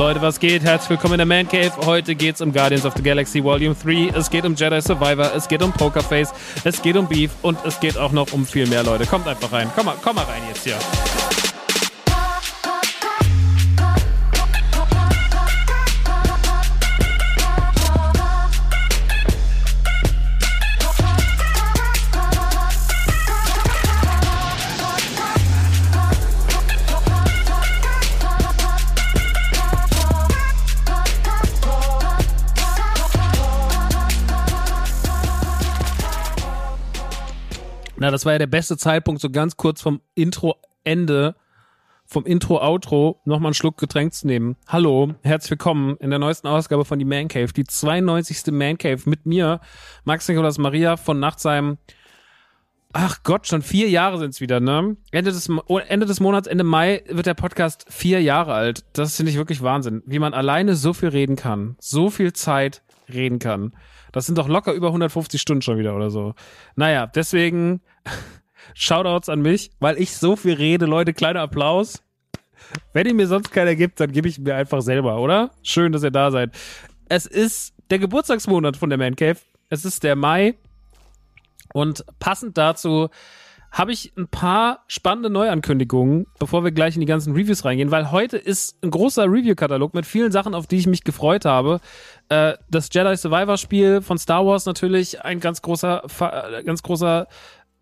Leute, was geht? Herzlich willkommen in der Man Cave. Heute geht's um Guardians of the Galaxy Volume 3. Es geht um Jedi Survivor, es geht um Pokerface, es geht um Beef und es geht auch noch um viel mehr, Leute. Kommt einfach rein. Komm mal, komm mal rein jetzt hier. Das war ja der beste Zeitpunkt, so ganz kurz vom Intro-Ende, vom Intro-Outro, nochmal einen Schluck Getränk zu nehmen. Hallo, herzlich willkommen in der neuesten Ausgabe von Die Man Cave, die 92. Man Cave mit mir, Max Nikolas Maria von Nachtsheim. Ach Gott, schon vier Jahre sind's wieder, ne? Ende des, Ende des Monats, Ende Mai wird der Podcast vier Jahre alt. Das finde ich wirklich Wahnsinn. Wie man alleine so viel reden kann, so viel Zeit reden kann. Das sind doch locker über 150 Stunden schon wieder oder so. Naja, deswegen Shoutouts an mich, weil ich so viel rede. Leute, kleiner Applaus. Wenn ihr mir sonst keiner gibt, dann gebe ich mir einfach selber, oder? Schön, dass ihr da seid. Es ist der Geburtstagsmonat von der Man Cave. Es ist der Mai. Und passend dazu habe ich ein paar spannende Neuankündigungen, bevor wir gleich in die ganzen Reviews reingehen, weil heute ist ein großer Review-Katalog mit vielen Sachen, auf die ich mich gefreut habe. Äh, das Jedi Survivor Spiel von Star Wars natürlich ein ganz großer, äh, ganz großer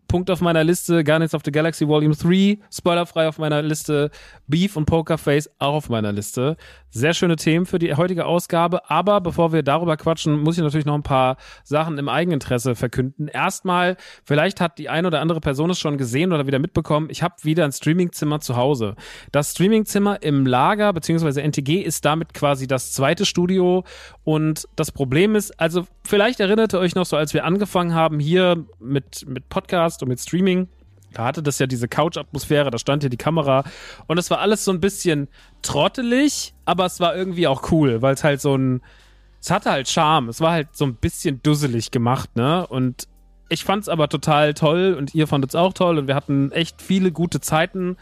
Punkt auf meiner Liste, Guardians of the Galaxy Volume 3, spoilerfrei auf meiner Liste, Beef und Pokerface auch auf meiner Liste. Sehr schöne Themen für die heutige Ausgabe, aber bevor wir darüber quatschen, muss ich natürlich noch ein paar Sachen im Eigeninteresse verkünden. Erstmal, vielleicht hat die eine oder andere Person es schon gesehen oder wieder mitbekommen, ich habe wieder ein Streamingzimmer zu Hause. Das Streamingzimmer im Lager beziehungsweise NTG ist damit quasi das zweite Studio und das Problem ist, also vielleicht erinnert ihr euch noch so, als wir angefangen haben hier mit, mit Podcast, Podcast und mit Streaming. Da hatte das ja diese Couch-Atmosphäre, da stand ja die Kamera und es war alles so ein bisschen trottelig, aber es war irgendwie auch cool, weil es halt so ein, es hatte halt Charme, es war halt so ein bisschen dusselig gemacht, ne? Und ich fand's aber total toll und ihr fandet es auch toll und wir hatten echt viele gute Zeiten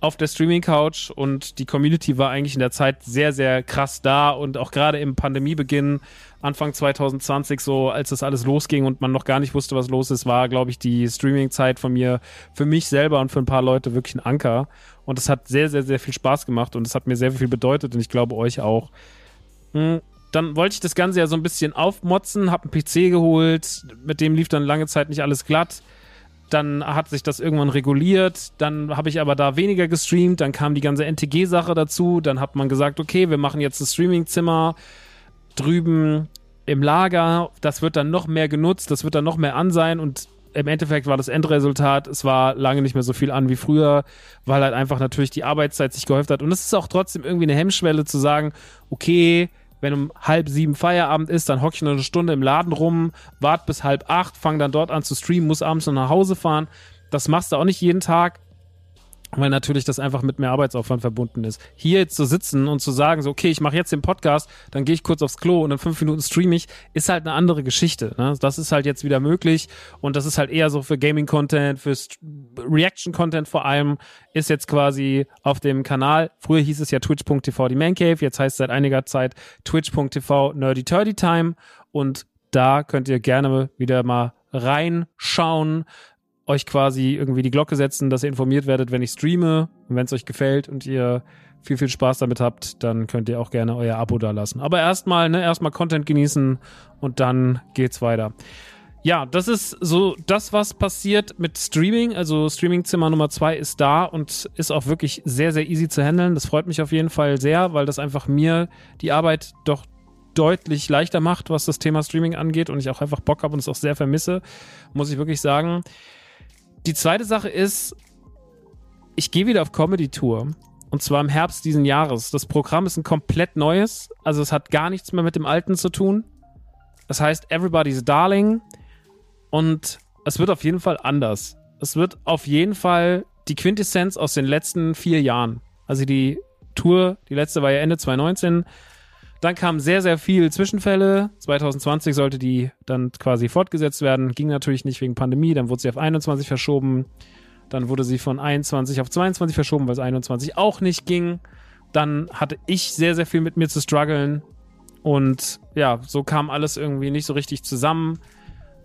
auf der Streaming-Couch und die Community war eigentlich in der Zeit sehr, sehr krass da und auch gerade im Pandemiebeginn, Anfang 2020, so als das alles losging und man noch gar nicht wusste, was los ist, war, glaube ich, die Streaming-Zeit von mir für mich selber und für ein paar Leute wirklich ein Anker. Und es hat sehr, sehr, sehr viel Spaß gemacht und es hat mir sehr viel bedeutet und ich glaube euch auch. Hm, dann wollte ich das Ganze ja so ein bisschen aufmotzen, hab einen PC geholt, mit dem lief dann lange Zeit nicht alles glatt dann hat sich das irgendwann reguliert, dann habe ich aber da weniger gestreamt, dann kam die ganze NTG-Sache dazu, dann hat man gesagt, okay, wir machen jetzt ein Streamingzimmer drüben im Lager, das wird dann noch mehr genutzt, das wird dann noch mehr an sein und im Endeffekt war das Endresultat, es war lange nicht mehr so viel an wie früher, weil halt einfach natürlich die Arbeitszeit sich gehäuft hat. Und es ist auch trotzdem irgendwie eine Hemmschwelle zu sagen, okay, wenn um halb sieben Feierabend ist, dann hocke ich noch eine Stunde im Laden rum, warte bis halb acht, fange dann dort an zu streamen, muss abends noch nach Hause fahren. Das machst du auch nicht jeden Tag weil natürlich das einfach mit mehr Arbeitsaufwand verbunden ist. Hier jetzt zu sitzen und zu sagen, so, okay, ich mache jetzt den Podcast, dann gehe ich kurz aufs Klo und in fünf Minuten streame ich, ist halt eine andere Geschichte. Ne? Das ist halt jetzt wieder möglich und das ist halt eher so für Gaming-Content, für Reaction-Content vor allem, ist jetzt quasi auf dem Kanal. Früher hieß es ja twitch.tv die Mancave, jetzt heißt es seit einiger Zeit twitch.tv nerdy time und da könnt ihr gerne wieder mal reinschauen euch quasi irgendwie die Glocke setzen, dass ihr informiert werdet, wenn ich streame. Und wenn es euch gefällt und ihr viel, viel Spaß damit habt, dann könnt ihr auch gerne euer Abo da lassen. Aber erstmal, ne, erstmal Content genießen und dann geht's weiter. Ja, das ist so das, was passiert mit Streaming. Also Streamingzimmer Nummer zwei ist da und ist auch wirklich sehr, sehr easy zu handeln. Das freut mich auf jeden Fall sehr, weil das einfach mir die Arbeit doch deutlich leichter macht, was das Thema Streaming angeht und ich auch einfach Bock habe und es auch sehr vermisse, muss ich wirklich sagen. Die zweite Sache ist, ich gehe wieder auf Comedy-Tour. Und zwar im Herbst diesen Jahres. Das Programm ist ein komplett neues. Also es hat gar nichts mehr mit dem alten zu tun. Das heißt Everybody's Darling. Und es wird auf jeden Fall anders. Es wird auf jeden Fall die Quintessenz aus den letzten vier Jahren. Also die Tour, die letzte war ja Ende 2019. Dann kam sehr, sehr viel Zwischenfälle. 2020 sollte die dann quasi fortgesetzt werden. Ging natürlich nicht wegen Pandemie. Dann wurde sie auf 21 verschoben. Dann wurde sie von 21 auf 22 verschoben, weil es 21 auch nicht ging. Dann hatte ich sehr, sehr viel mit mir zu strugglen. Und ja, so kam alles irgendwie nicht so richtig zusammen.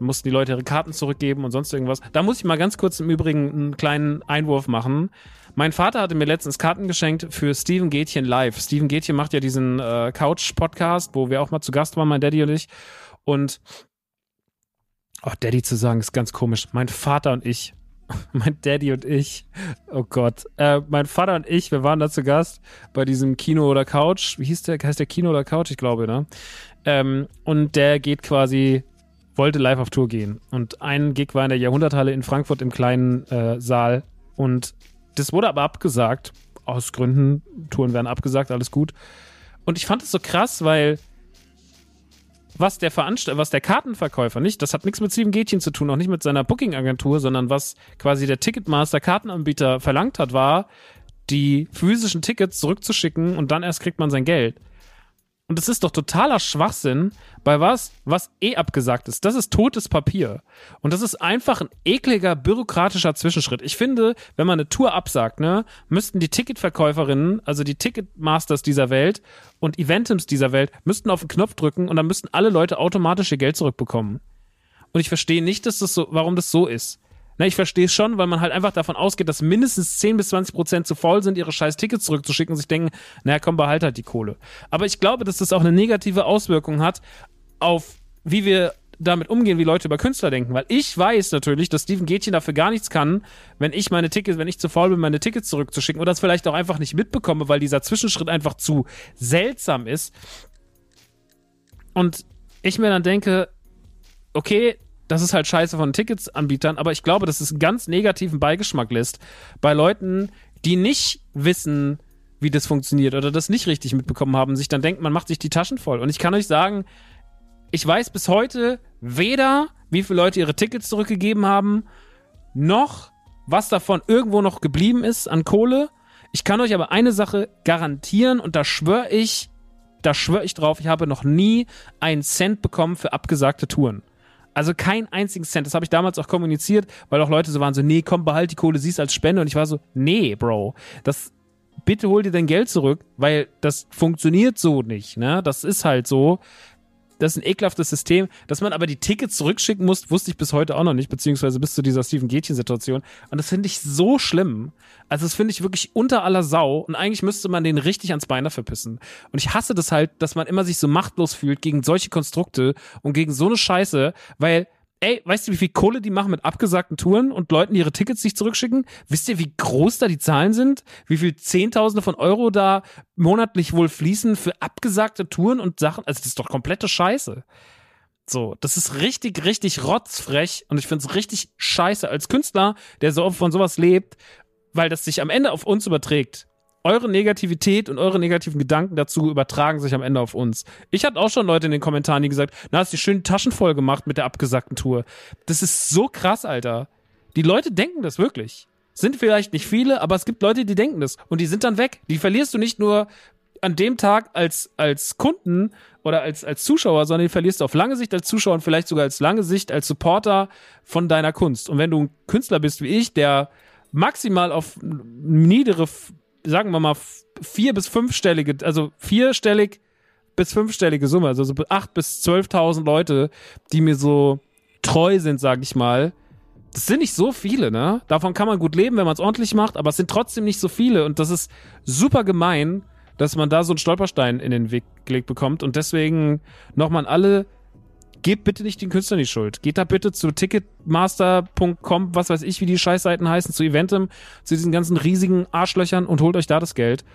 Mussten die Leute ihre Karten zurückgeben und sonst irgendwas. Da muss ich mal ganz kurz im Übrigen einen kleinen Einwurf machen. Mein Vater hatte mir letztens Karten geschenkt für Steven Gätchen live. Steven Gätchen macht ja diesen äh, Couch-Podcast, wo wir auch mal zu Gast waren, mein Daddy und ich. Und oh, Daddy zu sagen, ist ganz komisch. Mein Vater und ich, mein Daddy und ich, oh Gott, äh, mein Vater und ich, wir waren da zu Gast bei diesem Kino oder Couch. Wie hieß der? Heißt der Kino oder Couch? Ich glaube, ne? Ähm, und der geht quasi wollte live auf Tour gehen. Und ein Gig war in der Jahrhunderthalle in Frankfurt im kleinen äh, Saal. Und das wurde aber abgesagt. Aus Gründen, Touren werden abgesagt, alles gut. Und ich fand es so krass, weil was der Veranstalt was der Kartenverkäufer nicht, das hat nichts mit Steven Gätchen zu tun, auch nicht mit seiner Booking-Agentur, sondern was quasi der Ticketmaster Kartenanbieter verlangt hat, war, die physischen Tickets zurückzuschicken und dann erst kriegt man sein Geld. Und das ist doch totaler Schwachsinn bei was, was eh abgesagt ist. Das ist totes Papier. Und das ist einfach ein ekliger bürokratischer Zwischenschritt. Ich finde, wenn man eine Tour absagt, ne, müssten die Ticketverkäuferinnen, also die Ticketmasters dieser Welt und Eventims dieser Welt, müssten auf den Knopf drücken und dann müssten alle Leute automatisch ihr Geld zurückbekommen. Und ich verstehe nicht, dass das so, warum das so ist. Na, ich verstehe es schon, weil man halt einfach davon ausgeht, dass mindestens 10 bis 20 Prozent zu faul sind, ihre scheiß Tickets zurückzuschicken und sich denken, naja, komm, behalt halt die Kohle. Aber ich glaube, dass das auch eine negative Auswirkung hat auf, wie wir damit umgehen, wie Leute über Künstler denken. Weil ich weiß natürlich, dass Steven Gätchen dafür gar nichts kann, wenn ich meine Tickets, wenn ich zu faul bin, meine Tickets zurückzuschicken oder das vielleicht auch einfach nicht mitbekomme, weil dieser Zwischenschritt einfach zu seltsam ist. Und ich mir dann denke, okay, das ist halt scheiße von Ticketsanbietern, aber ich glaube, dass es einen ganz negativen Beigeschmack lässt bei Leuten, die nicht wissen, wie das funktioniert oder das nicht richtig mitbekommen haben, sich dann denkt, man macht sich die Taschen voll. Und ich kann euch sagen, ich weiß bis heute weder, wie viele Leute ihre Tickets zurückgegeben haben, noch was davon irgendwo noch geblieben ist an Kohle. Ich kann euch aber eine Sache garantieren und da schwöre ich, da schwöre ich drauf, ich habe noch nie einen Cent bekommen für abgesagte Touren. Also keinen einzigen Cent. Das habe ich damals auch kommuniziert, weil auch Leute so waren so, nee, komm, behalt die Kohle, siehst als Spende. Und ich war so, nee, Bro, das, bitte hol dir dein Geld zurück, weil das funktioniert so nicht, ne? Das ist halt so das ist ein ekelhaftes System. Dass man aber die Tickets zurückschicken muss, wusste ich bis heute auch noch nicht, beziehungsweise bis zu dieser Stephen Gätchen-Situation. Und das finde ich so schlimm. Also das finde ich wirklich unter aller Sau. Und eigentlich müsste man den richtig ans Bein dafür pissen. Und ich hasse das halt, dass man immer sich so machtlos fühlt gegen solche Konstrukte und gegen so eine Scheiße, weil ey, weißt du, wie viel Kohle die machen mit abgesagten Touren und Leuten, die ihre Tickets nicht zurückschicken? Wisst ihr, wie groß da die Zahlen sind? Wie viel Zehntausende von Euro da monatlich wohl fließen für abgesagte Touren und Sachen? Also, das ist doch komplette Scheiße. So, das ist richtig, richtig rotzfrech und ich finde es richtig scheiße als Künstler, der so von sowas lebt, weil das sich am Ende auf uns überträgt eure Negativität und eure negativen Gedanken dazu übertragen sich am Ende auf uns. Ich hatte auch schon Leute in den Kommentaren, die gesagt, na, hast du schön Taschen voll gemacht mit der abgesagten Tour. Das ist so krass, Alter. Die Leute denken das wirklich. Sind vielleicht nicht viele, aber es gibt Leute, die denken das. Und die sind dann weg. Die verlierst du nicht nur an dem Tag als, als Kunden oder als, als Zuschauer, sondern die verlierst du auf lange Sicht als Zuschauer und vielleicht sogar als lange Sicht als Supporter von deiner Kunst. Und wenn du ein Künstler bist wie ich, der maximal auf niedere sagen wir mal, vier- bis fünfstellige, also vierstellig bis fünfstellige Summe, also so acht bis zwölftausend Leute, die mir so treu sind, sag ich mal. Das sind nicht so viele, ne? Davon kann man gut leben, wenn man es ordentlich macht, aber es sind trotzdem nicht so viele und das ist super gemein, dass man da so einen Stolperstein in den Weg gelegt bekommt und deswegen nochmal an alle gebt bitte nicht den Künstler die Schuld. Geht da bitte zu ticketmaster.com, was weiß ich, wie die Scheißseiten heißen, zu Eventim, zu diesen ganzen riesigen Arschlöchern und holt euch da das Geld.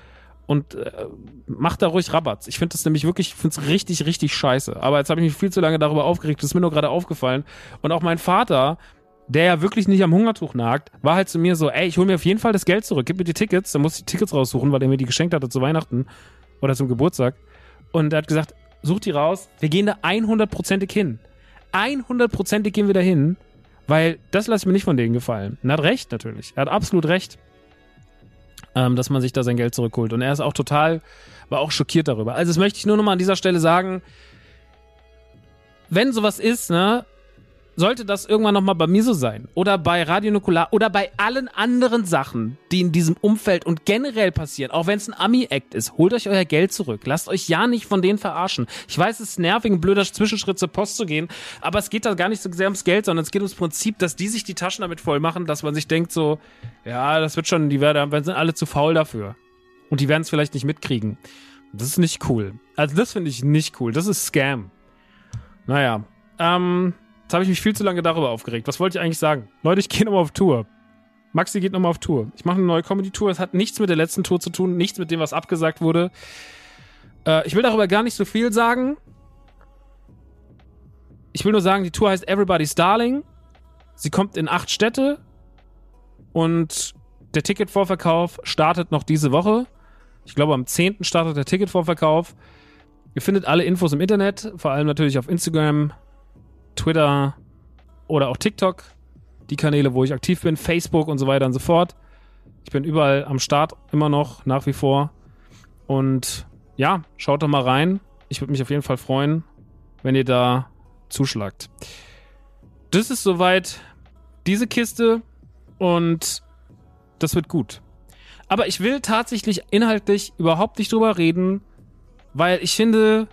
Und äh, macht da ruhig Rabatz. Ich finde das nämlich wirklich, ich finde es richtig, richtig scheiße. Aber jetzt habe ich mich viel zu lange darüber aufgeregt, das ist mir nur gerade aufgefallen. Und auch mein Vater, der ja wirklich nicht am Hungertuch nagt, war halt zu mir so, ey, ich hole mir auf jeden Fall das Geld zurück, gib mir die Tickets, dann muss ich die Tickets raussuchen, weil er mir die geschenkt hatte zu Weihnachten oder zum Geburtstag. Und er hat gesagt, sucht die raus. Wir gehen da 100%ig hin. 100%ig gehen wir da hin, weil das lasse ich mir nicht von denen gefallen. Und er hat recht natürlich. Er hat absolut recht, ähm, dass man sich da sein Geld zurückholt. Und er ist auch total, war auch schockiert darüber. Also das möchte ich nur nochmal an dieser Stelle sagen. Wenn sowas ist, ne, sollte das irgendwann nochmal bei mir so sein oder bei Radio Nukular oder bei allen anderen Sachen, die in diesem Umfeld und generell passieren, auch wenn es ein Ami-Act ist, holt euch euer Geld zurück. Lasst euch ja nicht von denen verarschen. Ich weiß, es ist nervig, ein blöder Zwischenschritt zur Post zu gehen, aber es geht da gar nicht so sehr ums Geld, sondern es geht ums Prinzip, dass die sich die Taschen damit voll machen, dass man sich denkt so, ja, das wird schon, die werden, sind alle zu faul dafür. Und die werden es vielleicht nicht mitkriegen. Das ist nicht cool. Also das finde ich nicht cool. Das ist Scam. Naja. Ähm, Jetzt habe ich mich viel zu lange darüber aufgeregt. Was wollte ich eigentlich sagen? Leute, ich gehe nochmal auf Tour. Maxi geht nochmal auf Tour. Ich mache eine neue Comedy-Tour. Es hat nichts mit der letzten Tour zu tun, nichts mit dem, was abgesagt wurde. Äh, ich will darüber gar nicht so viel sagen. Ich will nur sagen, die Tour heißt Everybody's Darling. Sie kommt in acht Städte. Und der Ticketvorverkauf startet noch diese Woche. Ich glaube, am 10. startet der Ticketvorverkauf. Ihr findet alle Infos im Internet, vor allem natürlich auf Instagram, Twitter oder auch TikTok, die Kanäle, wo ich aktiv bin, Facebook und so weiter und so fort. Ich bin überall am Start, immer noch, nach wie vor. Und ja, schaut doch mal rein. Ich würde mich auf jeden Fall freuen, wenn ihr da zuschlagt. Das ist soweit diese Kiste und das wird gut. Aber ich will tatsächlich inhaltlich überhaupt nicht drüber reden, weil ich finde,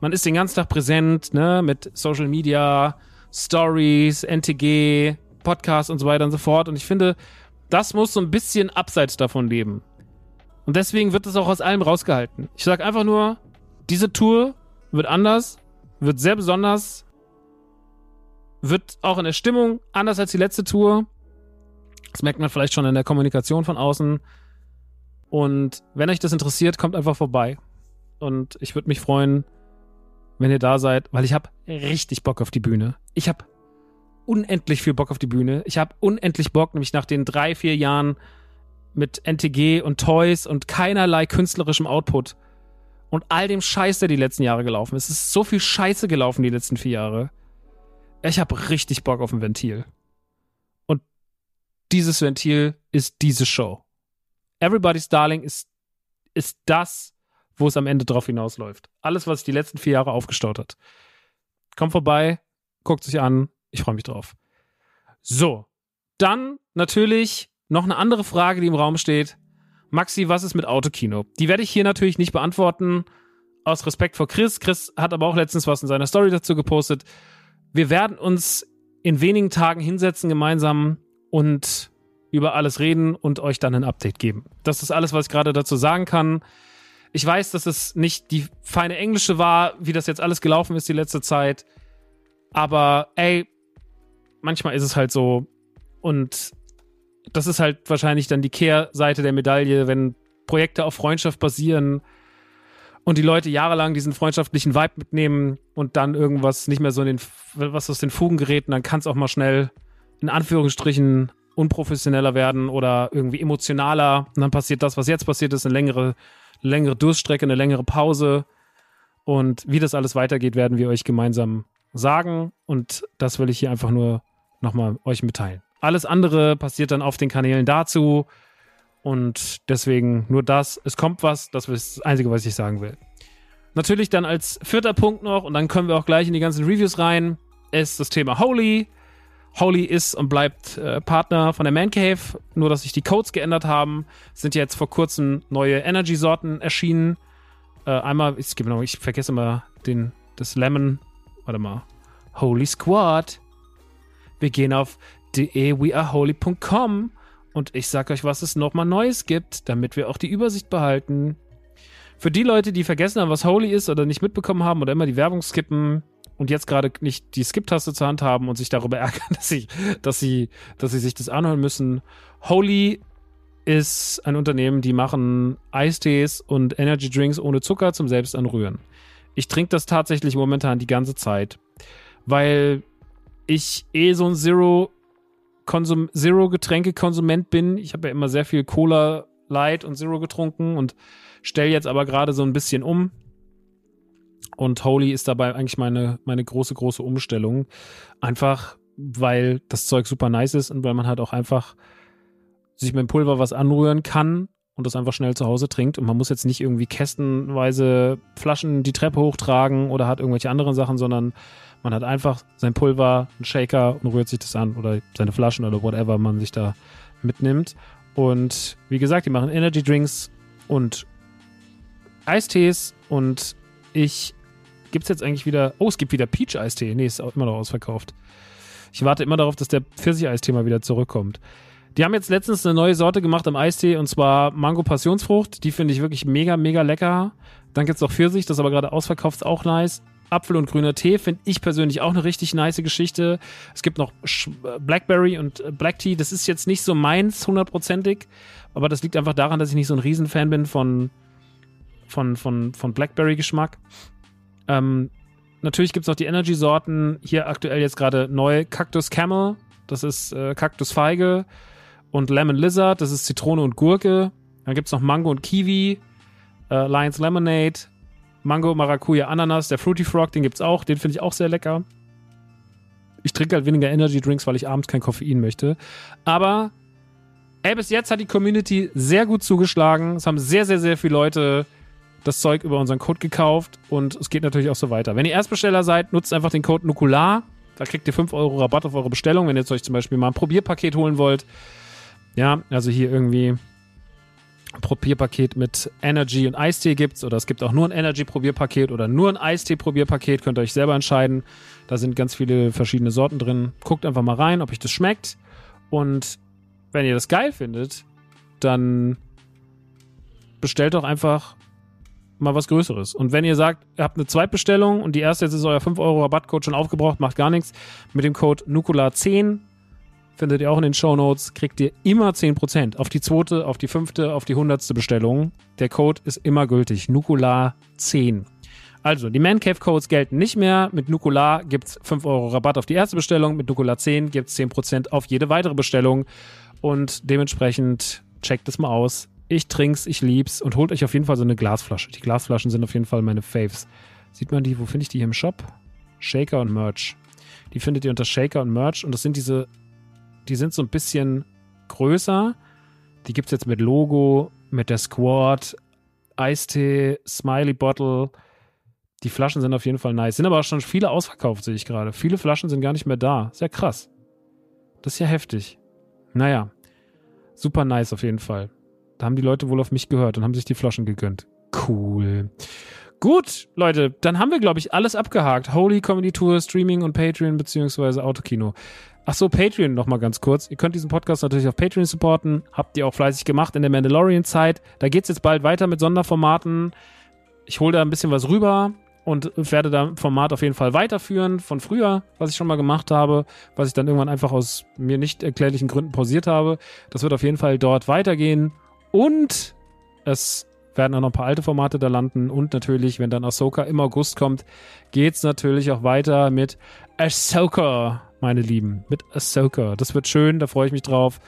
man ist den ganzen Tag präsent, ne, mit Social Media, Stories, NTG, Podcasts und so weiter und so fort. Und ich finde, das muss so ein bisschen abseits davon leben. Und deswegen wird es auch aus allem rausgehalten. Ich sag einfach nur, diese Tour wird anders, wird sehr besonders, wird auch in der Stimmung anders als die letzte Tour. Das merkt man vielleicht schon in der Kommunikation von außen. Und wenn euch das interessiert, kommt einfach vorbei. Und ich würde mich freuen, wenn ihr da seid, weil ich habe richtig Bock auf die Bühne. Ich habe unendlich viel Bock auf die Bühne. Ich habe unendlich Bock, nämlich nach den drei, vier Jahren mit NTG und Toys und keinerlei künstlerischem Output und all dem Scheiß, der die letzten Jahre gelaufen ist. Es ist so viel Scheiße gelaufen die letzten vier Jahre. Ich habe richtig Bock auf ein Ventil. Und dieses Ventil ist diese Show. Everybody's Darling ist, ist das, wo es am Ende drauf hinausläuft. Alles, was sich die letzten vier Jahre aufgestaut hat. Kommt vorbei, guckt sich an. Ich freue mich drauf. So. Dann natürlich noch eine andere Frage, die im Raum steht. Maxi, was ist mit Autokino? Die werde ich hier natürlich nicht beantworten, aus Respekt vor Chris. Chris hat aber auch letztens was in seiner Story dazu gepostet. Wir werden uns in wenigen Tagen hinsetzen gemeinsam und über alles reden und euch dann ein Update geben. Das ist alles, was ich gerade dazu sagen kann. Ich weiß, dass es nicht die feine Englische war, wie das jetzt alles gelaufen ist die letzte Zeit. Aber ey, manchmal ist es halt so. Und das ist halt wahrscheinlich dann die Kehrseite der Medaille, wenn Projekte auf Freundschaft basieren und die Leute jahrelang diesen freundschaftlichen Vibe mitnehmen und dann irgendwas nicht mehr so in den, was aus den Fugen gerät, dann kann es auch mal schnell in Anführungsstrichen unprofessioneller werden oder irgendwie emotionaler. Und dann passiert das, was jetzt passiert ist, eine längere, längere Durststrecke, eine längere Pause. Und wie das alles weitergeht, werden wir euch gemeinsam sagen. Und das will ich hier einfach nur nochmal euch mitteilen. Alles andere passiert dann auf den Kanälen dazu. Und deswegen nur das. Es kommt was. Das ist das Einzige, was ich sagen will. Natürlich dann als vierter Punkt noch, und dann können wir auch gleich in die ganzen Reviews rein, ist das Thema Holy. Holy ist und bleibt äh, Partner von der Man Cave, nur dass sich die Codes geändert haben. Sind jetzt vor kurzem neue Energy-Sorten erschienen. Äh, einmal, ich, genau, ich vergesse immer den, das Lemon. Warte mal. Holy Squad. Wir gehen auf de-weareholy.com und ich sag euch, was es nochmal Neues gibt, damit wir auch die Übersicht behalten. Für die Leute, die vergessen haben, was Holy ist oder nicht mitbekommen haben oder immer die Werbung skippen und jetzt gerade nicht die Skip-Taste zur Hand haben und sich darüber ärgern, dass sie, dass sie, dass sie sich das anhören müssen. Holy ist ein Unternehmen, die machen Eistees und Energy Drinks ohne Zucker zum Selbstanrühren. Ich trinke das tatsächlich momentan die ganze Zeit, weil ich eh so ein Zero Konsum Zero Getränke Konsument bin. Ich habe ja immer sehr viel Cola Light und Zero getrunken und stelle jetzt aber gerade so ein bisschen um. Und Holy ist dabei eigentlich meine, meine große, große Umstellung. Einfach, weil das Zeug super nice ist und weil man halt auch einfach sich mit dem Pulver was anrühren kann und das einfach schnell zu Hause trinkt. Und man muss jetzt nicht irgendwie kästenweise Flaschen die Treppe hochtragen oder hat irgendwelche anderen Sachen, sondern man hat einfach sein Pulver, einen Shaker und rührt sich das an oder seine Flaschen oder whatever man sich da mitnimmt. Und wie gesagt, die machen Energy Drinks und Eistees und ich gibt es jetzt eigentlich wieder. Oh, es gibt wieder Peach-Eistee. Nee, ist auch immer noch ausverkauft. Ich warte immer darauf, dass der Pfirsich-Eistee mal wieder zurückkommt. Die haben jetzt letztens eine neue Sorte gemacht am Eistee und zwar Mango Passionsfrucht. Die finde ich wirklich mega, mega lecker. Dann gibt es auch Pfirsich, das ist aber gerade ausverkauft, ist auch nice. Apfel und grüner Tee finde ich persönlich auch eine richtig nice Geschichte. Es gibt noch Blackberry und äh, Black Tea. Das ist jetzt nicht so meins hundertprozentig, aber das liegt einfach daran, dass ich nicht so ein Riesenfan bin von, von, von, von Blackberry-Geschmack. Ähm, natürlich gibt es noch die Energy-Sorten. Hier aktuell jetzt gerade neu Cactus Camel. Das ist äh, Cactus Feige. Und Lemon Lizard. Das ist Zitrone und Gurke. Dann gibt es noch Mango und Kiwi. Äh, Lions Lemonade. Mango, Maracuja, Ananas. Der Fruity Frog, den gibt es auch. Den finde ich auch sehr lecker. Ich trinke halt weniger Energy Drinks, weil ich abends kein Koffein möchte. Aber ey, bis jetzt hat die Community sehr gut zugeschlagen. Es haben sehr, sehr, sehr viele Leute das Zeug über unseren Code gekauft und es geht natürlich auch so weiter. Wenn ihr Erstbesteller seid, nutzt einfach den Code Nukular. Da kriegt ihr 5 Euro Rabatt auf eure Bestellung, wenn ihr jetzt euch zum Beispiel mal ein Probierpaket holen wollt. Ja, also hier irgendwie ein Probierpaket mit Energy und Eistee gibt's oder es gibt auch nur ein Energy-Probierpaket oder nur ein Eistee-Probierpaket, könnt ihr euch selber entscheiden. Da sind ganz viele verschiedene Sorten drin. Guckt einfach mal rein, ob euch das schmeckt. Und wenn ihr das geil findet, dann bestellt doch einfach mal was Größeres. Und wenn ihr sagt, ihr habt eine Zweitbestellung und die erste jetzt ist euer 5 Euro Rabattcode schon aufgebraucht, macht gar nichts. Mit dem Code Nukular10 findet ihr auch in den Show Notes, kriegt ihr immer 10% auf die zweite, auf die fünfte, auf die hundertste Bestellung. Der Code ist immer gültig. Nukular10. Also, die Man Cave Codes gelten nicht mehr. Mit Nukular gibt es 5 Euro Rabatt auf die erste Bestellung. Mit Nukular 10 gibt es 10% auf jede weitere Bestellung. Und dementsprechend checkt es mal aus. Ich trink's, ich lieb's und holt euch auf jeden Fall so eine Glasflasche. Die Glasflaschen sind auf jeden Fall meine Faves. Sieht man die, wo finde ich die hier im Shop? Shaker und Merch. Die findet ihr unter Shaker und Merch und das sind diese, die sind so ein bisschen größer. Die gibt es jetzt mit Logo, mit der Squad, Eistee, Smiley Bottle. Die Flaschen sind auf jeden Fall nice. Sind aber auch schon viele ausverkauft, sehe ich gerade. Viele Flaschen sind gar nicht mehr da. Sehr krass. Das ist ja heftig. Naja. Super nice auf jeden Fall. Da haben die Leute wohl auf mich gehört und haben sich die Flaschen gegönnt. Cool. Gut, Leute, dann haben wir, glaube ich, alles abgehakt. Holy Comedy Tour, Streaming und Patreon beziehungsweise Autokino. Ach so, Patreon noch mal ganz kurz. Ihr könnt diesen Podcast natürlich auf Patreon supporten. Habt ihr auch fleißig gemacht in der Mandalorian-Zeit. Da geht's jetzt bald weiter mit Sonderformaten. Ich hole da ein bisschen was rüber und werde da Format auf jeden Fall weiterführen von früher, was ich schon mal gemacht habe, was ich dann irgendwann einfach aus mir nicht erklärlichen Gründen pausiert habe. Das wird auf jeden Fall dort weitergehen. Und es werden auch noch ein paar alte Formate da landen. Und natürlich, wenn dann Ahsoka im August kommt, geht's natürlich auch weiter mit Ahsoka, meine Lieben. Mit Ahsoka. Das wird schön, da freue ich mich drauf.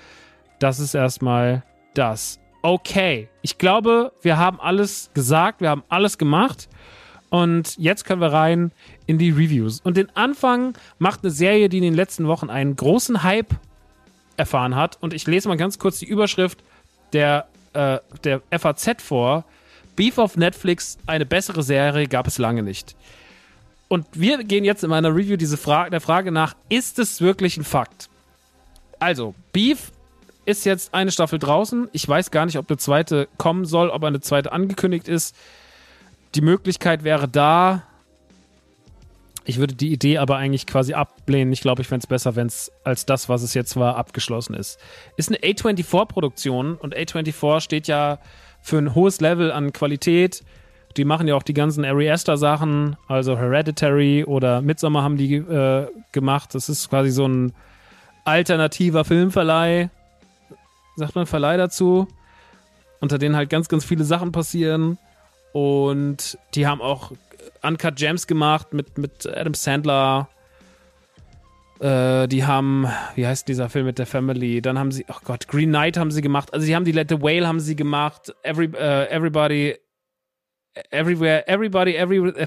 Das ist erstmal das. Okay, ich glaube, wir haben alles gesagt, wir haben alles gemacht. Und jetzt können wir rein in die Reviews. Und den Anfang macht eine Serie, die in den letzten Wochen einen großen Hype erfahren hat. Und ich lese mal ganz kurz die Überschrift der äh, der FAZ vor, Beef auf Netflix, eine bessere Serie gab es lange nicht. Und wir gehen jetzt in meiner Review diese Frage, der Frage nach, ist es wirklich ein Fakt? Also, Beef ist jetzt eine Staffel draußen. Ich weiß gar nicht, ob eine zweite kommen soll, ob eine zweite angekündigt ist. Die Möglichkeit wäre da, ich würde die Idee aber eigentlich quasi ablehnen. Ich glaube, ich fände es besser, wenn es als das, was es jetzt war, abgeschlossen ist. Ist eine A24-Produktion und A24 steht ja für ein hohes Level an Qualität. Die machen ja auch die ganzen Ari Aster-Sachen, also Hereditary oder Midsommar haben die äh, gemacht. Das ist quasi so ein alternativer Filmverleih. Sagt man Verleih dazu? Unter denen halt ganz, ganz viele Sachen passieren. Und die haben auch Uncut Gems gemacht mit, mit Adam Sandler. Äh, die haben, wie heißt dieser Film mit der Family? Dann haben sie, oh Gott, Green Knight haben sie gemacht. Also sie haben die Let the Whale haben sie gemacht. Every, uh, everybody, Everywhere, Everybody, Every.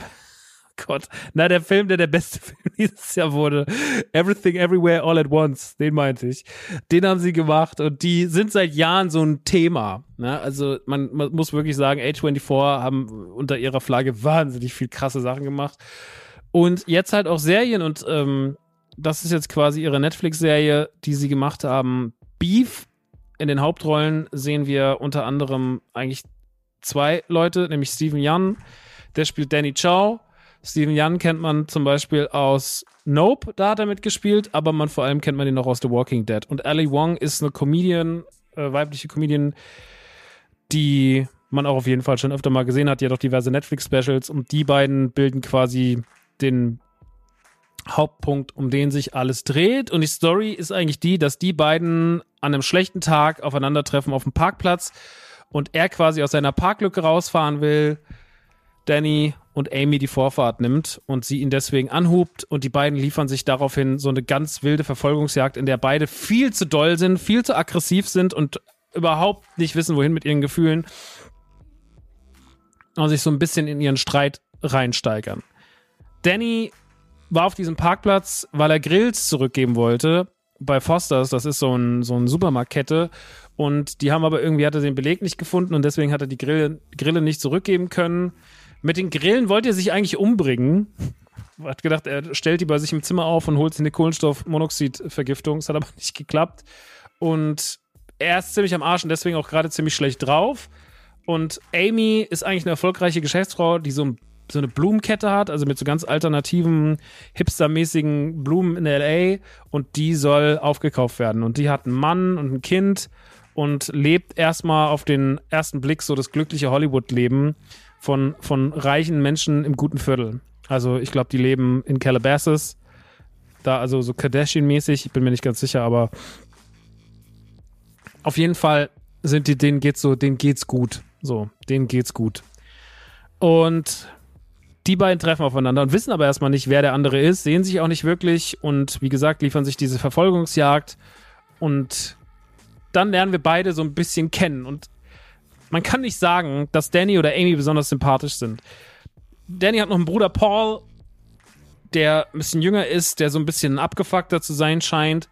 Gott. Na, der Film, der der beste Film dieses Jahr wurde. Everything, Everywhere, All at Once. Den meinte ich. Den haben sie gemacht und die sind seit Jahren so ein Thema. Ne? Also man, man muss wirklich sagen, A24 haben unter ihrer Flagge wahnsinnig viel krasse Sachen gemacht. Und jetzt halt auch Serien und ähm, das ist jetzt quasi ihre Netflix-Serie, die sie gemacht haben. Beef. In den Hauptrollen sehen wir unter anderem eigentlich zwei Leute, nämlich Steven Young, der spielt Danny Chow Steven Young kennt man zum Beispiel aus Nope, da hat er mitgespielt, aber man vor allem kennt man ihn noch aus The Walking Dead. Und Ali Wong ist eine Comedian, äh, weibliche Comedian, die man auch auf jeden Fall schon öfter mal gesehen hat. Die hat auch diverse Netflix-Specials und die beiden bilden quasi den Hauptpunkt, um den sich alles dreht. Und die Story ist eigentlich die, dass die beiden an einem schlechten Tag aufeinandertreffen auf dem Parkplatz und er quasi aus seiner Parklücke rausfahren will. Danny und Amy die Vorfahrt nimmt und sie ihn deswegen anhubt und die beiden liefern sich daraufhin so eine ganz wilde Verfolgungsjagd, in der beide viel zu doll sind, viel zu aggressiv sind und überhaupt nicht wissen, wohin mit ihren Gefühlen und sich so ein bisschen in ihren Streit reinsteigern. Danny war auf diesem Parkplatz, weil er Grills zurückgeben wollte bei Fosters, das ist so ein, so ein Supermarktkette und die haben aber irgendwie, hat er den Beleg nicht gefunden und deswegen hat er die Grille, Grille nicht zurückgeben können mit den Grillen wollte er sich eigentlich umbringen. Hat gedacht, er stellt die bei sich im Zimmer auf und holt sich eine Kohlenstoffmonoxidvergiftung. Das hat aber nicht geklappt. Und er ist ziemlich am Arsch und deswegen auch gerade ziemlich schlecht drauf. Und Amy ist eigentlich eine erfolgreiche Geschäftsfrau, die so, so eine Blumenkette hat, also mit so ganz alternativen, hipstermäßigen Blumen in LA. Und die soll aufgekauft werden. Und die hat einen Mann und ein Kind und lebt erstmal auf den ersten Blick so das glückliche Hollywood-Leben von, von reichen Menschen im guten Viertel. Also ich glaube, die leben in Calabasas. Da, also so Kardashian-mäßig, ich bin mir nicht ganz sicher, aber auf jeden Fall sind die, denen geht's so, denen geht's gut. So, denen geht's gut. Und die beiden treffen aufeinander und wissen aber erstmal nicht, wer der andere ist, sehen sich auch nicht wirklich und wie gesagt, liefern sich diese Verfolgungsjagd und dann lernen wir beide so ein bisschen kennen und man kann nicht sagen, dass Danny oder Amy besonders sympathisch sind. Danny hat noch einen Bruder Paul, der ein bisschen jünger ist, der so ein bisschen abgefuckter zu sein scheint.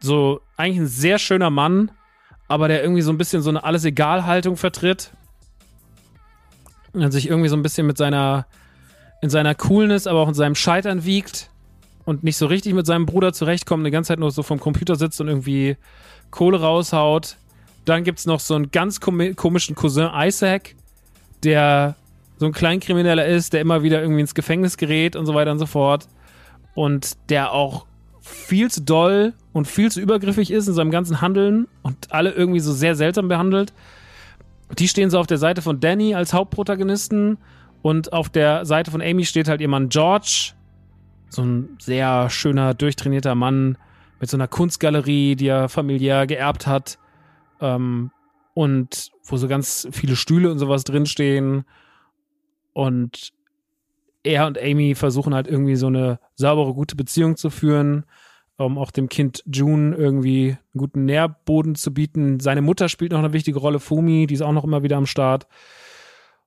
so eigentlich ein sehr schöner Mann, aber der irgendwie so ein bisschen so eine Alles-Egal-Haltung vertritt. Und sich irgendwie so ein bisschen mit seiner, in seiner Coolness, aber auch in seinem Scheitern wiegt und nicht so richtig mit seinem Bruder zurechtkommt, eine ganze Zeit nur so vom Computer sitzt und irgendwie Kohle raushaut. Dann gibt es noch so einen ganz komischen Cousin Isaac, der so ein Kleinkrimineller ist, der immer wieder irgendwie ins Gefängnis gerät und so weiter und so fort. Und der auch viel zu doll und viel zu übergriffig ist in seinem ganzen Handeln und alle irgendwie so sehr seltsam behandelt. Die stehen so auf der Seite von Danny als Hauptprotagonisten und auf der Seite von Amy steht halt ihr Mann George, so ein sehr schöner, durchtrainierter Mann mit so einer Kunstgalerie, die er familiär geerbt hat. Ähm, und wo so ganz viele Stühle und sowas drinstehen. Und er und Amy versuchen halt irgendwie so eine saubere, gute Beziehung zu führen, um auch dem Kind June irgendwie einen guten Nährboden zu bieten. Seine Mutter spielt noch eine wichtige Rolle, Fumi, die ist auch noch immer wieder am Start.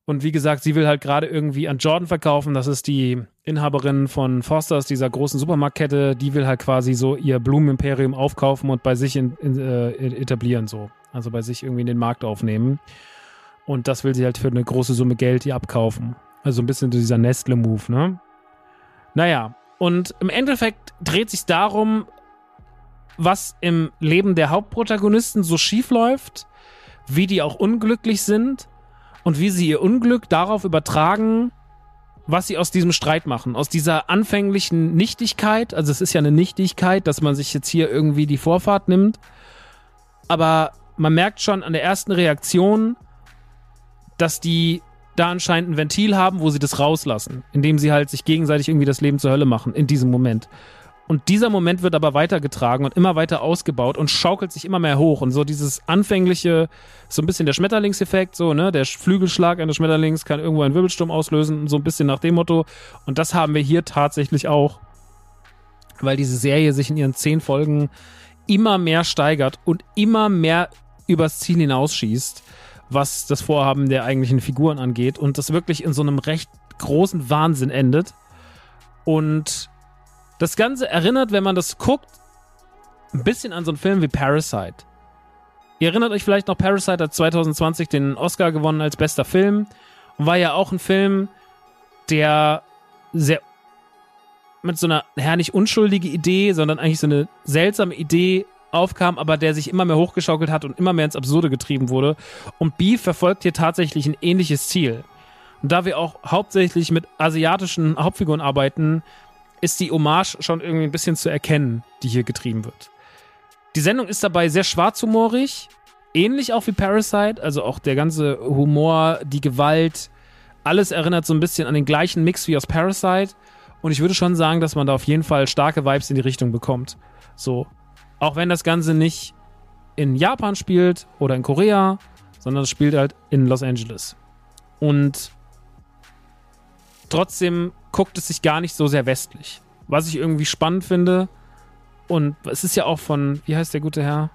Und wie gesagt, sie will halt gerade irgendwie an Jordan verkaufen. Das ist die Inhaberin von Fosters, dieser großen Supermarktkette. Die will halt quasi so ihr Blumenimperium aufkaufen und bei sich in, in, äh, etablieren, so. Also bei sich irgendwie in den Markt aufnehmen. Und das will sie halt für eine große Summe Geld hier abkaufen. Also ein bisschen dieser Nestle-Move, ne? Naja, und im Endeffekt dreht sich darum, was im Leben der Hauptprotagonisten so schief läuft, wie die auch unglücklich sind und wie sie ihr Unglück darauf übertragen, was sie aus diesem Streit machen. Aus dieser anfänglichen Nichtigkeit, also es ist ja eine Nichtigkeit, dass man sich jetzt hier irgendwie die Vorfahrt nimmt, aber man merkt schon an der ersten Reaktion, dass die da anscheinend ein Ventil haben, wo sie das rauslassen, indem sie halt sich gegenseitig irgendwie das Leben zur Hölle machen in diesem Moment. Und dieser Moment wird aber weitergetragen und immer weiter ausgebaut und schaukelt sich immer mehr hoch. Und so dieses anfängliche, so ein bisschen der Schmetterlingseffekt, so, ne, der Flügelschlag eines Schmetterlings kann irgendwo einen Wirbelsturm auslösen, so ein bisschen nach dem Motto. Und das haben wir hier tatsächlich auch, weil diese Serie sich in ihren zehn Folgen immer mehr steigert und immer mehr übers Ziel hinausschießt, was das Vorhaben der eigentlichen Figuren angeht und das wirklich in so einem recht großen Wahnsinn endet. Und das Ganze erinnert, wenn man das guckt, ein bisschen an so einen Film wie Parasite. Ihr erinnert euch vielleicht noch, Parasite hat 2020 den Oscar gewonnen als bester Film und war ja auch ein Film, der sehr mit so einer, nicht unschuldige Idee, sondern eigentlich so eine seltsame Idee aufkam, aber der sich immer mehr hochgeschaukelt hat und immer mehr ins Absurde getrieben wurde. Und Beef verfolgt hier tatsächlich ein ähnliches Ziel. Und da wir auch hauptsächlich mit asiatischen Hauptfiguren arbeiten, ist die Hommage schon irgendwie ein bisschen zu erkennen, die hier getrieben wird. Die Sendung ist dabei sehr schwarzhumorig, ähnlich auch wie Parasite, also auch der ganze Humor, die Gewalt, alles erinnert so ein bisschen an den gleichen Mix wie aus Parasite. Und ich würde schon sagen, dass man da auf jeden Fall starke Vibes in die Richtung bekommt. So. Auch wenn das Ganze nicht in Japan spielt oder in Korea, sondern es spielt halt in Los Angeles. Und trotzdem guckt es sich gar nicht so sehr westlich. Was ich irgendwie spannend finde. Und es ist ja auch von, wie heißt der gute Herr?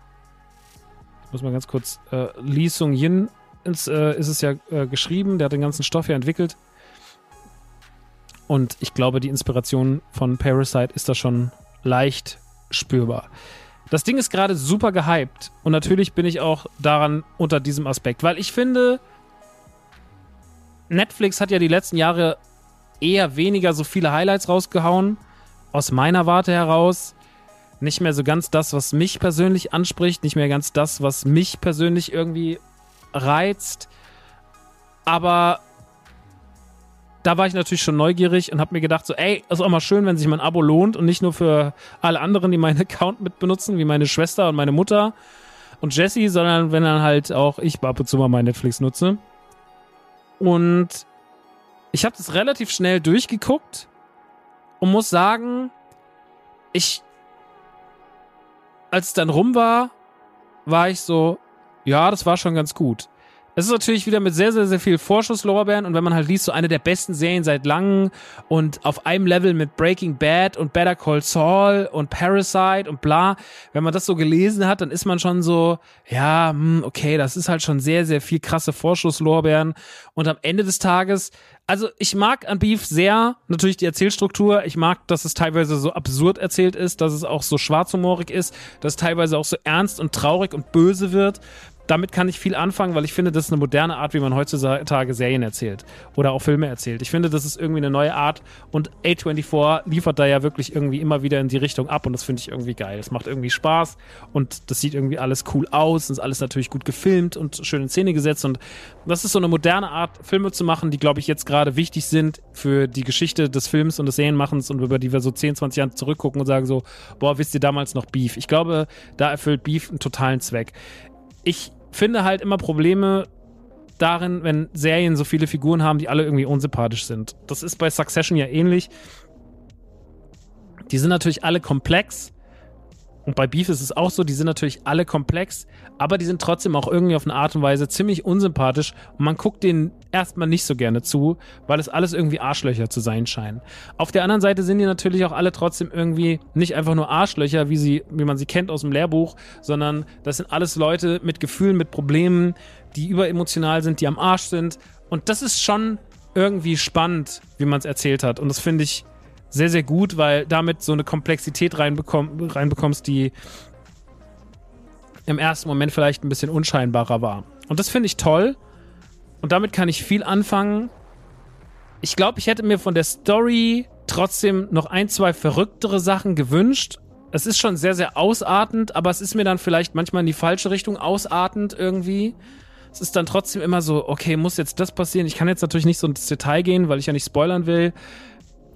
Ich muss mal ganz kurz, äh, Lee Sung Yin ins, äh, ist es ja äh, geschrieben. Der hat den ganzen Stoff ja entwickelt. Und ich glaube, die Inspiration von Parasite ist da schon leicht spürbar. Das Ding ist gerade super gehypt. Und natürlich bin ich auch daran unter diesem Aspekt. Weil ich finde, Netflix hat ja die letzten Jahre eher weniger so viele Highlights rausgehauen. Aus meiner Warte heraus. Nicht mehr so ganz das, was mich persönlich anspricht. Nicht mehr ganz das, was mich persönlich irgendwie reizt. Aber da war ich natürlich schon neugierig und habe mir gedacht, so, ey, ist auch mal schön, wenn sich mein Abo lohnt und nicht nur für alle anderen, die meinen Account mit benutzen, wie meine Schwester und meine Mutter und Jessie, sondern wenn dann halt auch ich ab und zu mal mein Netflix nutze. Und ich habe das relativ schnell durchgeguckt und muss sagen, ich, als es dann rum war, war ich so, ja, das war schon ganz gut. Es ist natürlich wieder mit sehr, sehr, sehr viel Vorschusslorbeeren und wenn man halt liest, so eine der besten Serien seit langem und auf einem Level mit Breaking Bad und Better Call Saul und Parasite und bla, wenn man das so gelesen hat, dann ist man schon so, ja, hm, okay, das ist halt schon sehr, sehr viel krasse Vorschusslorbeeren und am Ende des Tages, also ich mag an Beef sehr natürlich die Erzählstruktur, ich mag, dass es teilweise so absurd erzählt ist, dass es auch so schwarzhumorig ist, dass es teilweise auch so ernst und traurig und böse wird damit kann ich viel anfangen, weil ich finde, das ist eine moderne Art, wie man heutzutage Serien erzählt oder auch Filme erzählt. Ich finde, das ist irgendwie eine neue Art und A24 liefert da ja wirklich irgendwie immer wieder in die Richtung ab und das finde ich irgendwie geil. Es macht irgendwie Spaß und das sieht irgendwie alles cool aus und ist alles natürlich gut gefilmt und schön in Szene gesetzt und das ist so eine moderne Art, Filme zu machen, die, glaube ich, jetzt gerade wichtig sind für die Geschichte des Films und des Serienmachens und über die wir so 10, 20 Jahre zurückgucken und sagen so, boah, wisst ihr damals noch Beef? Ich glaube, da erfüllt Beef einen totalen Zweck ich finde halt immer Probleme darin, wenn Serien so viele Figuren haben, die alle irgendwie unsympathisch sind. Das ist bei Succession ja ähnlich. Die sind natürlich alle komplex und bei Beef ist es auch so, die sind natürlich alle komplex, aber die sind trotzdem auch irgendwie auf eine Art und Weise ziemlich unsympathisch. Und man guckt denen erstmal nicht so gerne zu, weil es alles irgendwie Arschlöcher zu sein scheinen. Auf der anderen Seite sind die natürlich auch alle trotzdem irgendwie nicht einfach nur Arschlöcher, wie sie, wie man sie kennt aus dem Lehrbuch, sondern das sind alles Leute mit Gefühlen, mit Problemen, die überemotional sind, die am Arsch sind. Und das ist schon irgendwie spannend, wie man es erzählt hat. Und das finde ich sehr, sehr gut, weil damit so eine Komplexität reinbekomm reinbekommst, die im ersten Moment vielleicht ein bisschen unscheinbarer war. Und das finde ich toll. Und damit kann ich viel anfangen. Ich glaube, ich hätte mir von der Story trotzdem noch ein, zwei verrücktere Sachen gewünscht. Es ist schon sehr, sehr ausartend, aber es ist mir dann vielleicht manchmal in die falsche Richtung ausartend irgendwie. Es ist dann trotzdem immer so, okay, muss jetzt das passieren? Ich kann jetzt natürlich nicht so ins Detail gehen, weil ich ja nicht spoilern will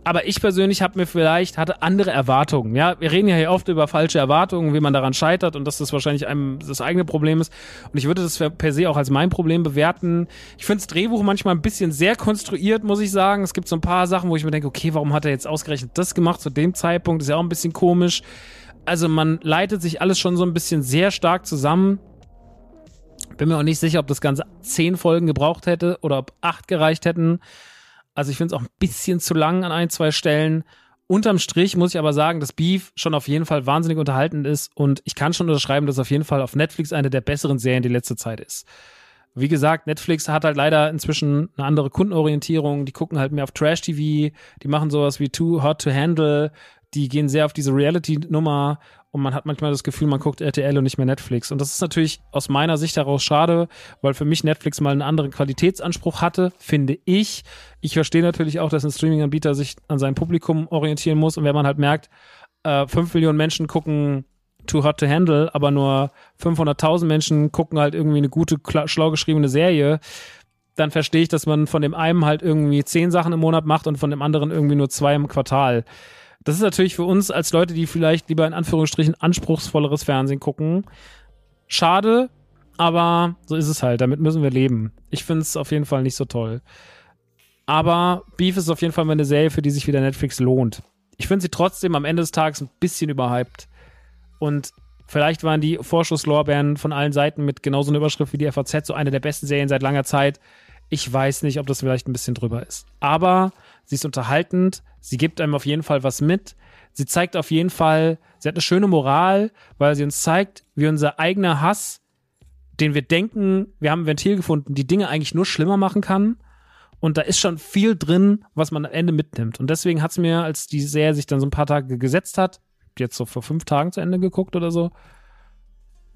aber ich persönlich habe mir vielleicht, hatte andere Erwartungen. Ja, wir reden ja hier oft über falsche Erwartungen, wie man daran scheitert und dass das wahrscheinlich einem das eigene Problem ist. Und ich würde das per se auch als mein Problem bewerten. Ich finde das Drehbuch manchmal ein bisschen sehr konstruiert, muss ich sagen. Es gibt so ein paar Sachen, wo ich mir denke, okay, warum hat er jetzt ausgerechnet das gemacht zu dem Zeitpunkt? ist ja auch ein bisschen komisch. Also man leitet sich alles schon so ein bisschen sehr stark zusammen. Bin mir auch nicht sicher, ob das Ganze zehn Folgen gebraucht hätte oder ob acht gereicht hätten. Also ich finde es auch ein bisschen zu lang an ein, zwei Stellen. Unterm Strich muss ich aber sagen, dass Beef schon auf jeden Fall wahnsinnig unterhaltend ist und ich kann schon unterschreiben, dass auf jeden Fall auf Netflix eine der besseren Serien die letzte Zeit ist. Wie gesagt, Netflix hat halt leider inzwischen eine andere Kundenorientierung. Die gucken halt mehr auf Trash-TV, die machen sowas wie Too Hot to Handle, die gehen sehr auf diese Reality-Nummer und man hat manchmal das Gefühl, man guckt RTL und nicht mehr Netflix. Und das ist natürlich aus meiner Sicht heraus schade, weil für mich Netflix mal einen anderen Qualitätsanspruch hatte, finde ich. Ich verstehe natürlich auch, dass ein Streaming-Anbieter sich an sein Publikum orientieren muss und wenn man halt merkt, äh, 5 Millionen Menschen gucken Too Hot to Handle, aber nur 500.000 Menschen gucken halt irgendwie eine gute, schlau geschriebene Serie, dann verstehe ich, dass man von dem einen halt irgendwie zehn Sachen im Monat macht und von dem anderen irgendwie nur zwei im Quartal. Das ist natürlich für uns als Leute, die vielleicht lieber in Anführungsstrichen anspruchsvolleres Fernsehen gucken, schade, aber so ist es halt. Damit müssen wir leben. Ich finde es auf jeden Fall nicht so toll. Aber Beef ist auf jeden Fall mal eine Serie, für die sich wieder Netflix lohnt. Ich finde sie trotzdem am Ende des Tages ein bisschen überhyped. Und vielleicht waren die Vorschusslorbeeren von allen Seiten mit genauso einer Überschrift wie die FAZ so eine der besten Serien seit langer Zeit. Ich weiß nicht, ob das vielleicht ein bisschen drüber ist. Aber sie ist unterhaltend, sie gibt einem auf jeden Fall was mit. Sie zeigt auf jeden Fall, sie hat eine schöne Moral, weil sie uns zeigt, wie unser eigener Hass, den wir denken, wir haben ein Ventil gefunden, die Dinge eigentlich nur schlimmer machen kann. Und da ist schon viel drin, was man am Ende mitnimmt. Und deswegen hat es mir, als die Serie sich dann so ein paar Tage gesetzt hat, jetzt so vor fünf Tagen zu Ende geguckt oder so,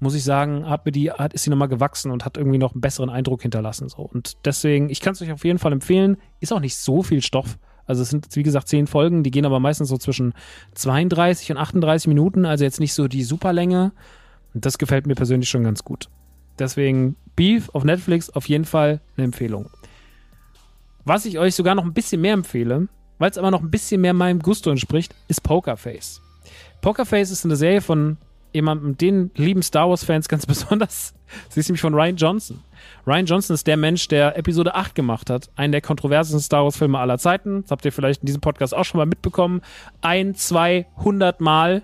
muss ich sagen, hat mir die, hat, ist sie nochmal gewachsen und hat irgendwie noch einen besseren Eindruck hinterlassen. So. Und deswegen, ich kann es euch auf jeden Fall empfehlen. Ist auch nicht so viel Stoff. Also es sind, wie gesagt, zehn Folgen, die gehen aber meistens so zwischen 32 und 38 Minuten, also jetzt nicht so die Superlänge. Und das gefällt mir persönlich schon ganz gut. Deswegen Beef auf Netflix auf jeden Fall eine Empfehlung. Was ich euch sogar noch ein bisschen mehr empfehle, weil es aber noch ein bisschen mehr meinem Gusto entspricht, ist Pokerface. Pokerface ist eine Serie von jemandem, den lieben Star Wars-Fans ganz besonders. Sie ist nämlich von Ryan Johnson. Ryan Johnson ist der Mensch, der Episode 8 gemacht hat. Einen der kontroversesten Star Wars-Filme aller Zeiten. Das habt ihr vielleicht in diesem Podcast auch schon mal mitbekommen. Ein, zwei, hundert Mal,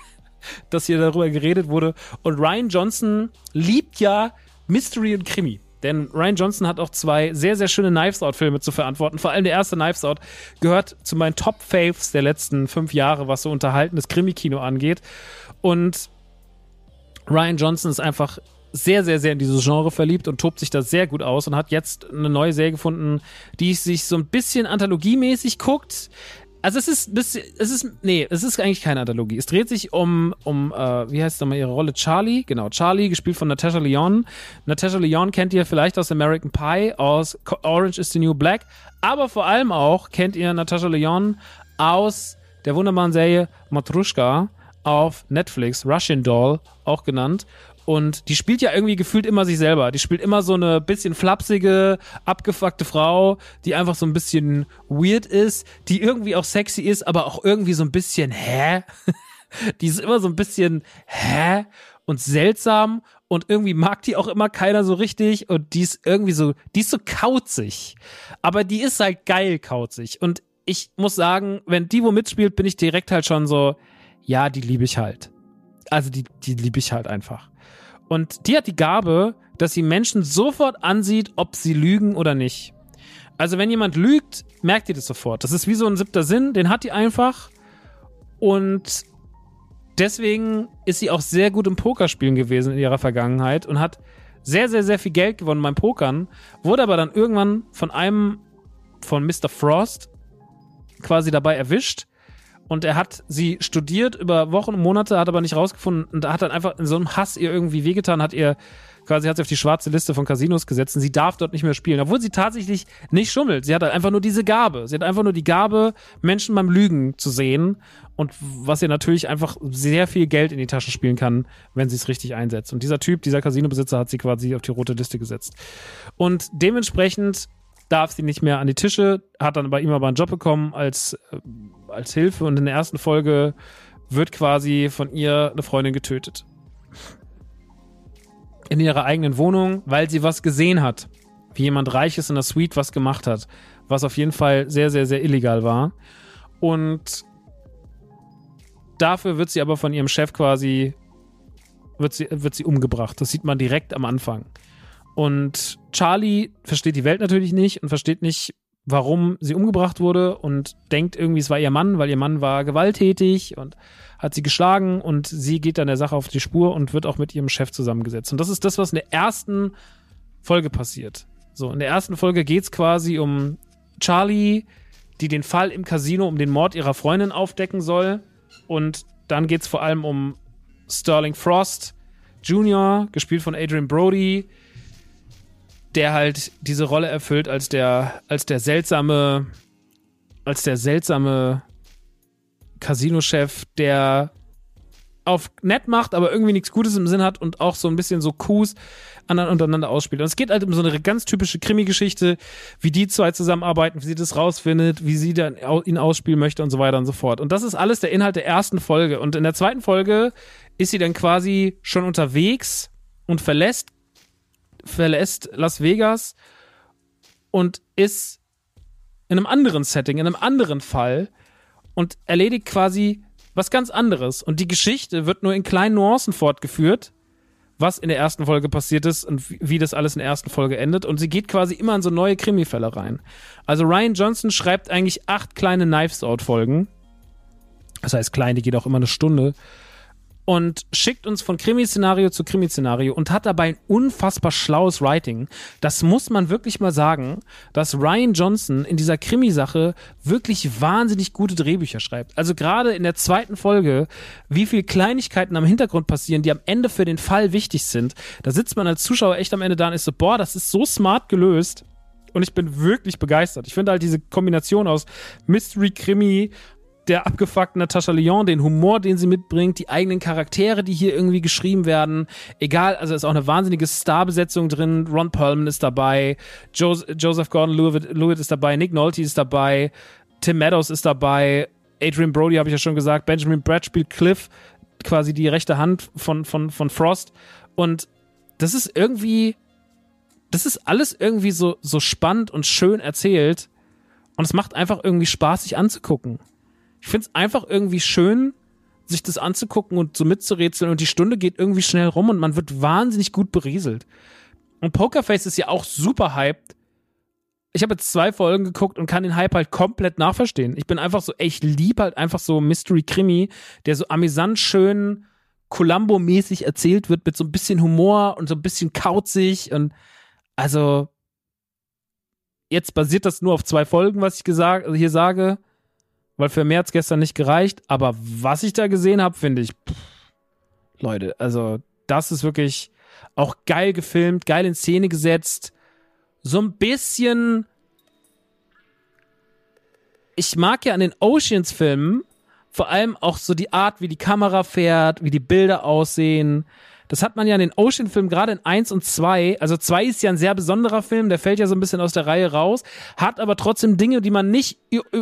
dass hier darüber geredet wurde. Und Ryan Johnson liebt ja Mystery und Krimi. Denn Ryan Johnson hat auch zwei sehr, sehr schöne Knives Out-Filme zu verantworten. Vor allem der erste Knives Out gehört zu meinen Top-Faves der letzten fünf Jahre, was so unterhaltenes Krimi-Kino angeht. Und Ryan Johnson ist einfach sehr, sehr, sehr in dieses Genre verliebt und tobt sich da sehr gut aus und hat jetzt eine neue Serie gefunden, die sich so ein bisschen anthologiemäßig guckt. Also es ist, es ist, nee, es ist eigentlich keine Anthologie. Es dreht sich um, um, äh, wie heißt nochmal ihre Rolle? Charlie, genau, Charlie, gespielt von Natasha Leon. Natasha Leon kennt ihr vielleicht aus American Pie, aus Orange is the New Black, aber vor allem auch kennt ihr Natasha Leon aus der wunderbaren Serie Matrushka auf Netflix, Russian Doll, auch genannt. Und die spielt ja irgendwie gefühlt immer sich selber. Die spielt immer so eine bisschen flapsige, abgefuckte Frau, die einfach so ein bisschen weird ist, die irgendwie auch sexy ist, aber auch irgendwie so ein bisschen, hä? die ist immer so ein bisschen, hä? Und seltsam und irgendwie mag die auch immer keiner so richtig und die ist irgendwie so, die ist so kauzig. Aber die ist halt geil kauzig. Und ich muss sagen, wenn die wo mitspielt, bin ich direkt halt schon so, ja, die liebe ich halt. Also die, die liebe ich halt einfach. Und die hat die Gabe, dass sie Menschen sofort ansieht, ob sie lügen oder nicht. Also wenn jemand lügt, merkt ihr das sofort. Das ist wie so ein siebter Sinn, den hat die einfach. Und deswegen ist sie auch sehr gut im Pokerspielen gewesen in ihrer Vergangenheit und hat sehr, sehr, sehr viel Geld gewonnen beim Pokern, wurde aber dann irgendwann von einem, von Mr. Frost quasi dabei erwischt, und er hat sie studiert über Wochen und Monate, hat aber nicht rausgefunden und hat dann einfach in so einem Hass ihr irgendwie wehgetan, hat ihr quasi hat sie auf die schwarze Liste von Casinos gesetzt und sie darf dort nicht mehr spielen, obwohl sie tatsächlich nicht schummelt. Sie hat halt einfach nur diese Gabe. Sie hat einfach nur die Gabe, Menschen beim Lügen zu sehen und was ihr natürlich einfach sehr viel Geld in die Tasche spielen kann, wenn sie es richtig einsetzt. Und dieser Typ, dieser Casinobesitzer hat sie quasi auf die rote Liste gesetzt. Und dementsprechend darf sie nicht mehr an die Tische, hat dann bei ihm aber einen Job bekommen als äh, als Hilfe und in der ersten Folge wird quasi von ihr eine Freundin getötet. In ihrer eigenen Wohnung, weil sie was gesehen hat. Wie jemand Reiches in der Suite was gemacht hat. Was auf jeden Fall sehr, sehr, sehr illegal war. Und dafür wird sie aber von ihrem Chef quasi, wird sie, wird sie umgebracht. Das sieht man direkt am Anfang. Und Charlie versteht die Welt natürlich nicht und versteht nicht, warum sie umgebracht wurde und denkt irgendwie, es war ihr Mann, weil ihr Mann war gewalttätig und hat sie geschlagen und sie geht dann der Sache auf die Spur und wird auch mit ihrem Chef zusammengesetzt. Und das ist das, was in der ersten Folge passiert. So, in der ersten Folge geht's quasi um Charlie, die den Fall im Casino um den Mord ihrer Freundin aufdecken soll. Und dann geht's vor allem um Sterling Frost Jr., gespielt von Adrian Brody, der halt diese Rolle erfüllt als der, als der seltsame, als der seltsame Casino-Chef, der auf nett macht, aber irgendwie nichts Gutes im Sinn hat und auch so ein bisschen so Coups untereinander ausspielt. Und es geht halt um so eine ganz typische Krimi-Geschichte, wie die zwei zusammenarbeiten, wie sie das rausfindet, wie sie dann ihn ausspielen möchte und so weiter und so fort. Und das ist alles der Inhalt der ersten Folge. Und in der zweiten Folge ist sie dann quasi schon unterwegs und verlässt verlässt Las Vegas und ist in einem anderen Setting, in einem anderen Fall und erledigt quasi was ganz anderes. Und die Geschichte wird nur in kleinen Nuancen fortgeführt, was in der ersten Folge passiert ist und wie das alles in der ersten Folge endet. Und sie geht quasi immer in so neue Krimifälle rein. Also Ryan Johnson schreibt eigentlich acht kleine Knives Out Folgen. Das heißt klein, die geht auch immer eine Stunde und schickt uns von Krimi-Szenario zu Krimi-Szenario und hat dabei ein unfassbar schlaues Writing. Das muss man wirklich mal sagen, dass Ryan Johnson in dieser Krimi-Sache wirklich wahnsinnig gute Drehbücher schreibt. Also gerade in der zweiten Folge, wie viel Kleinigkeiten am Hintergrund passieren, die am Ende für den Fall wichtig sind. Da sitzt man als Zuschauer echt am Ende da und ist so, boah, das ist so smart gelöst. Und ich bin wirklich begeistert. Ich finde halt diese Kombination aus Mystery, Krimi der abgefuckten Natascha Lyon, den Humor, den sie mitbringt, die eigenen Charaktere, die hier irgendwie geschrieben werden. Egal, also ist auch eine wahnsinnige Starbesetzung drin. Ron Perlman ist dabei, Joseph Gordon-Lewitt ist dabei, Nick Nolte ist dabei, Tim Meadows ist dabei, Adrian Brody habe ich ja schon gesagt, Benjamin Brad spielt Cliff, quasi die rechte Hand von, von, von Frost. Und das ist irgendwie, das ist alles irgendwie so, so spannend und schön erzählt. Und es macht einfach irgendwie Spaß, sich anzugucken. Ich finde es einfach irgendwie schön, sich das anzugucken und so mitzurätseln und die Stunde geht irgendwie schnell rum und man wird wahnsinnig gut berieselt. Und Pokerface ist ja auch super hyped. Ich habe jetzt zwei Folgen geguckt und kann den Hype halt komplett nachverstehen. Ich bin einfach so, ey, ich lieb halt einfach so Mystery-Krimi, der so amüsant schön Columbo-mäßig erzählt wird mit so ein bisschen Humor und so ein bisschen kauzig und also jetzt basiert das nur auf zwei Folgen, was ich gesagt, also hier sage, weil für mehr hat gestern nicht gereicht, aber was ich da gesehen habe, finde ich, pff, Leute, also das ist wirklich auch geil gefilmt, geil in Szene gesetzt, so ein bisschen ich mag ja an den Oceans-Filmen vor allem auch so die Art, wie die Kamera fährt, wie die Bilder aussehen. Das hat man ja in den Ocean-Filmen gerade in 1 und 2. Also 2 ist ja ein sehr besonderer Film, der fällt ja so ein bisschen aus der Reihe raus, hat aber trotzdem Dinge, die man nicht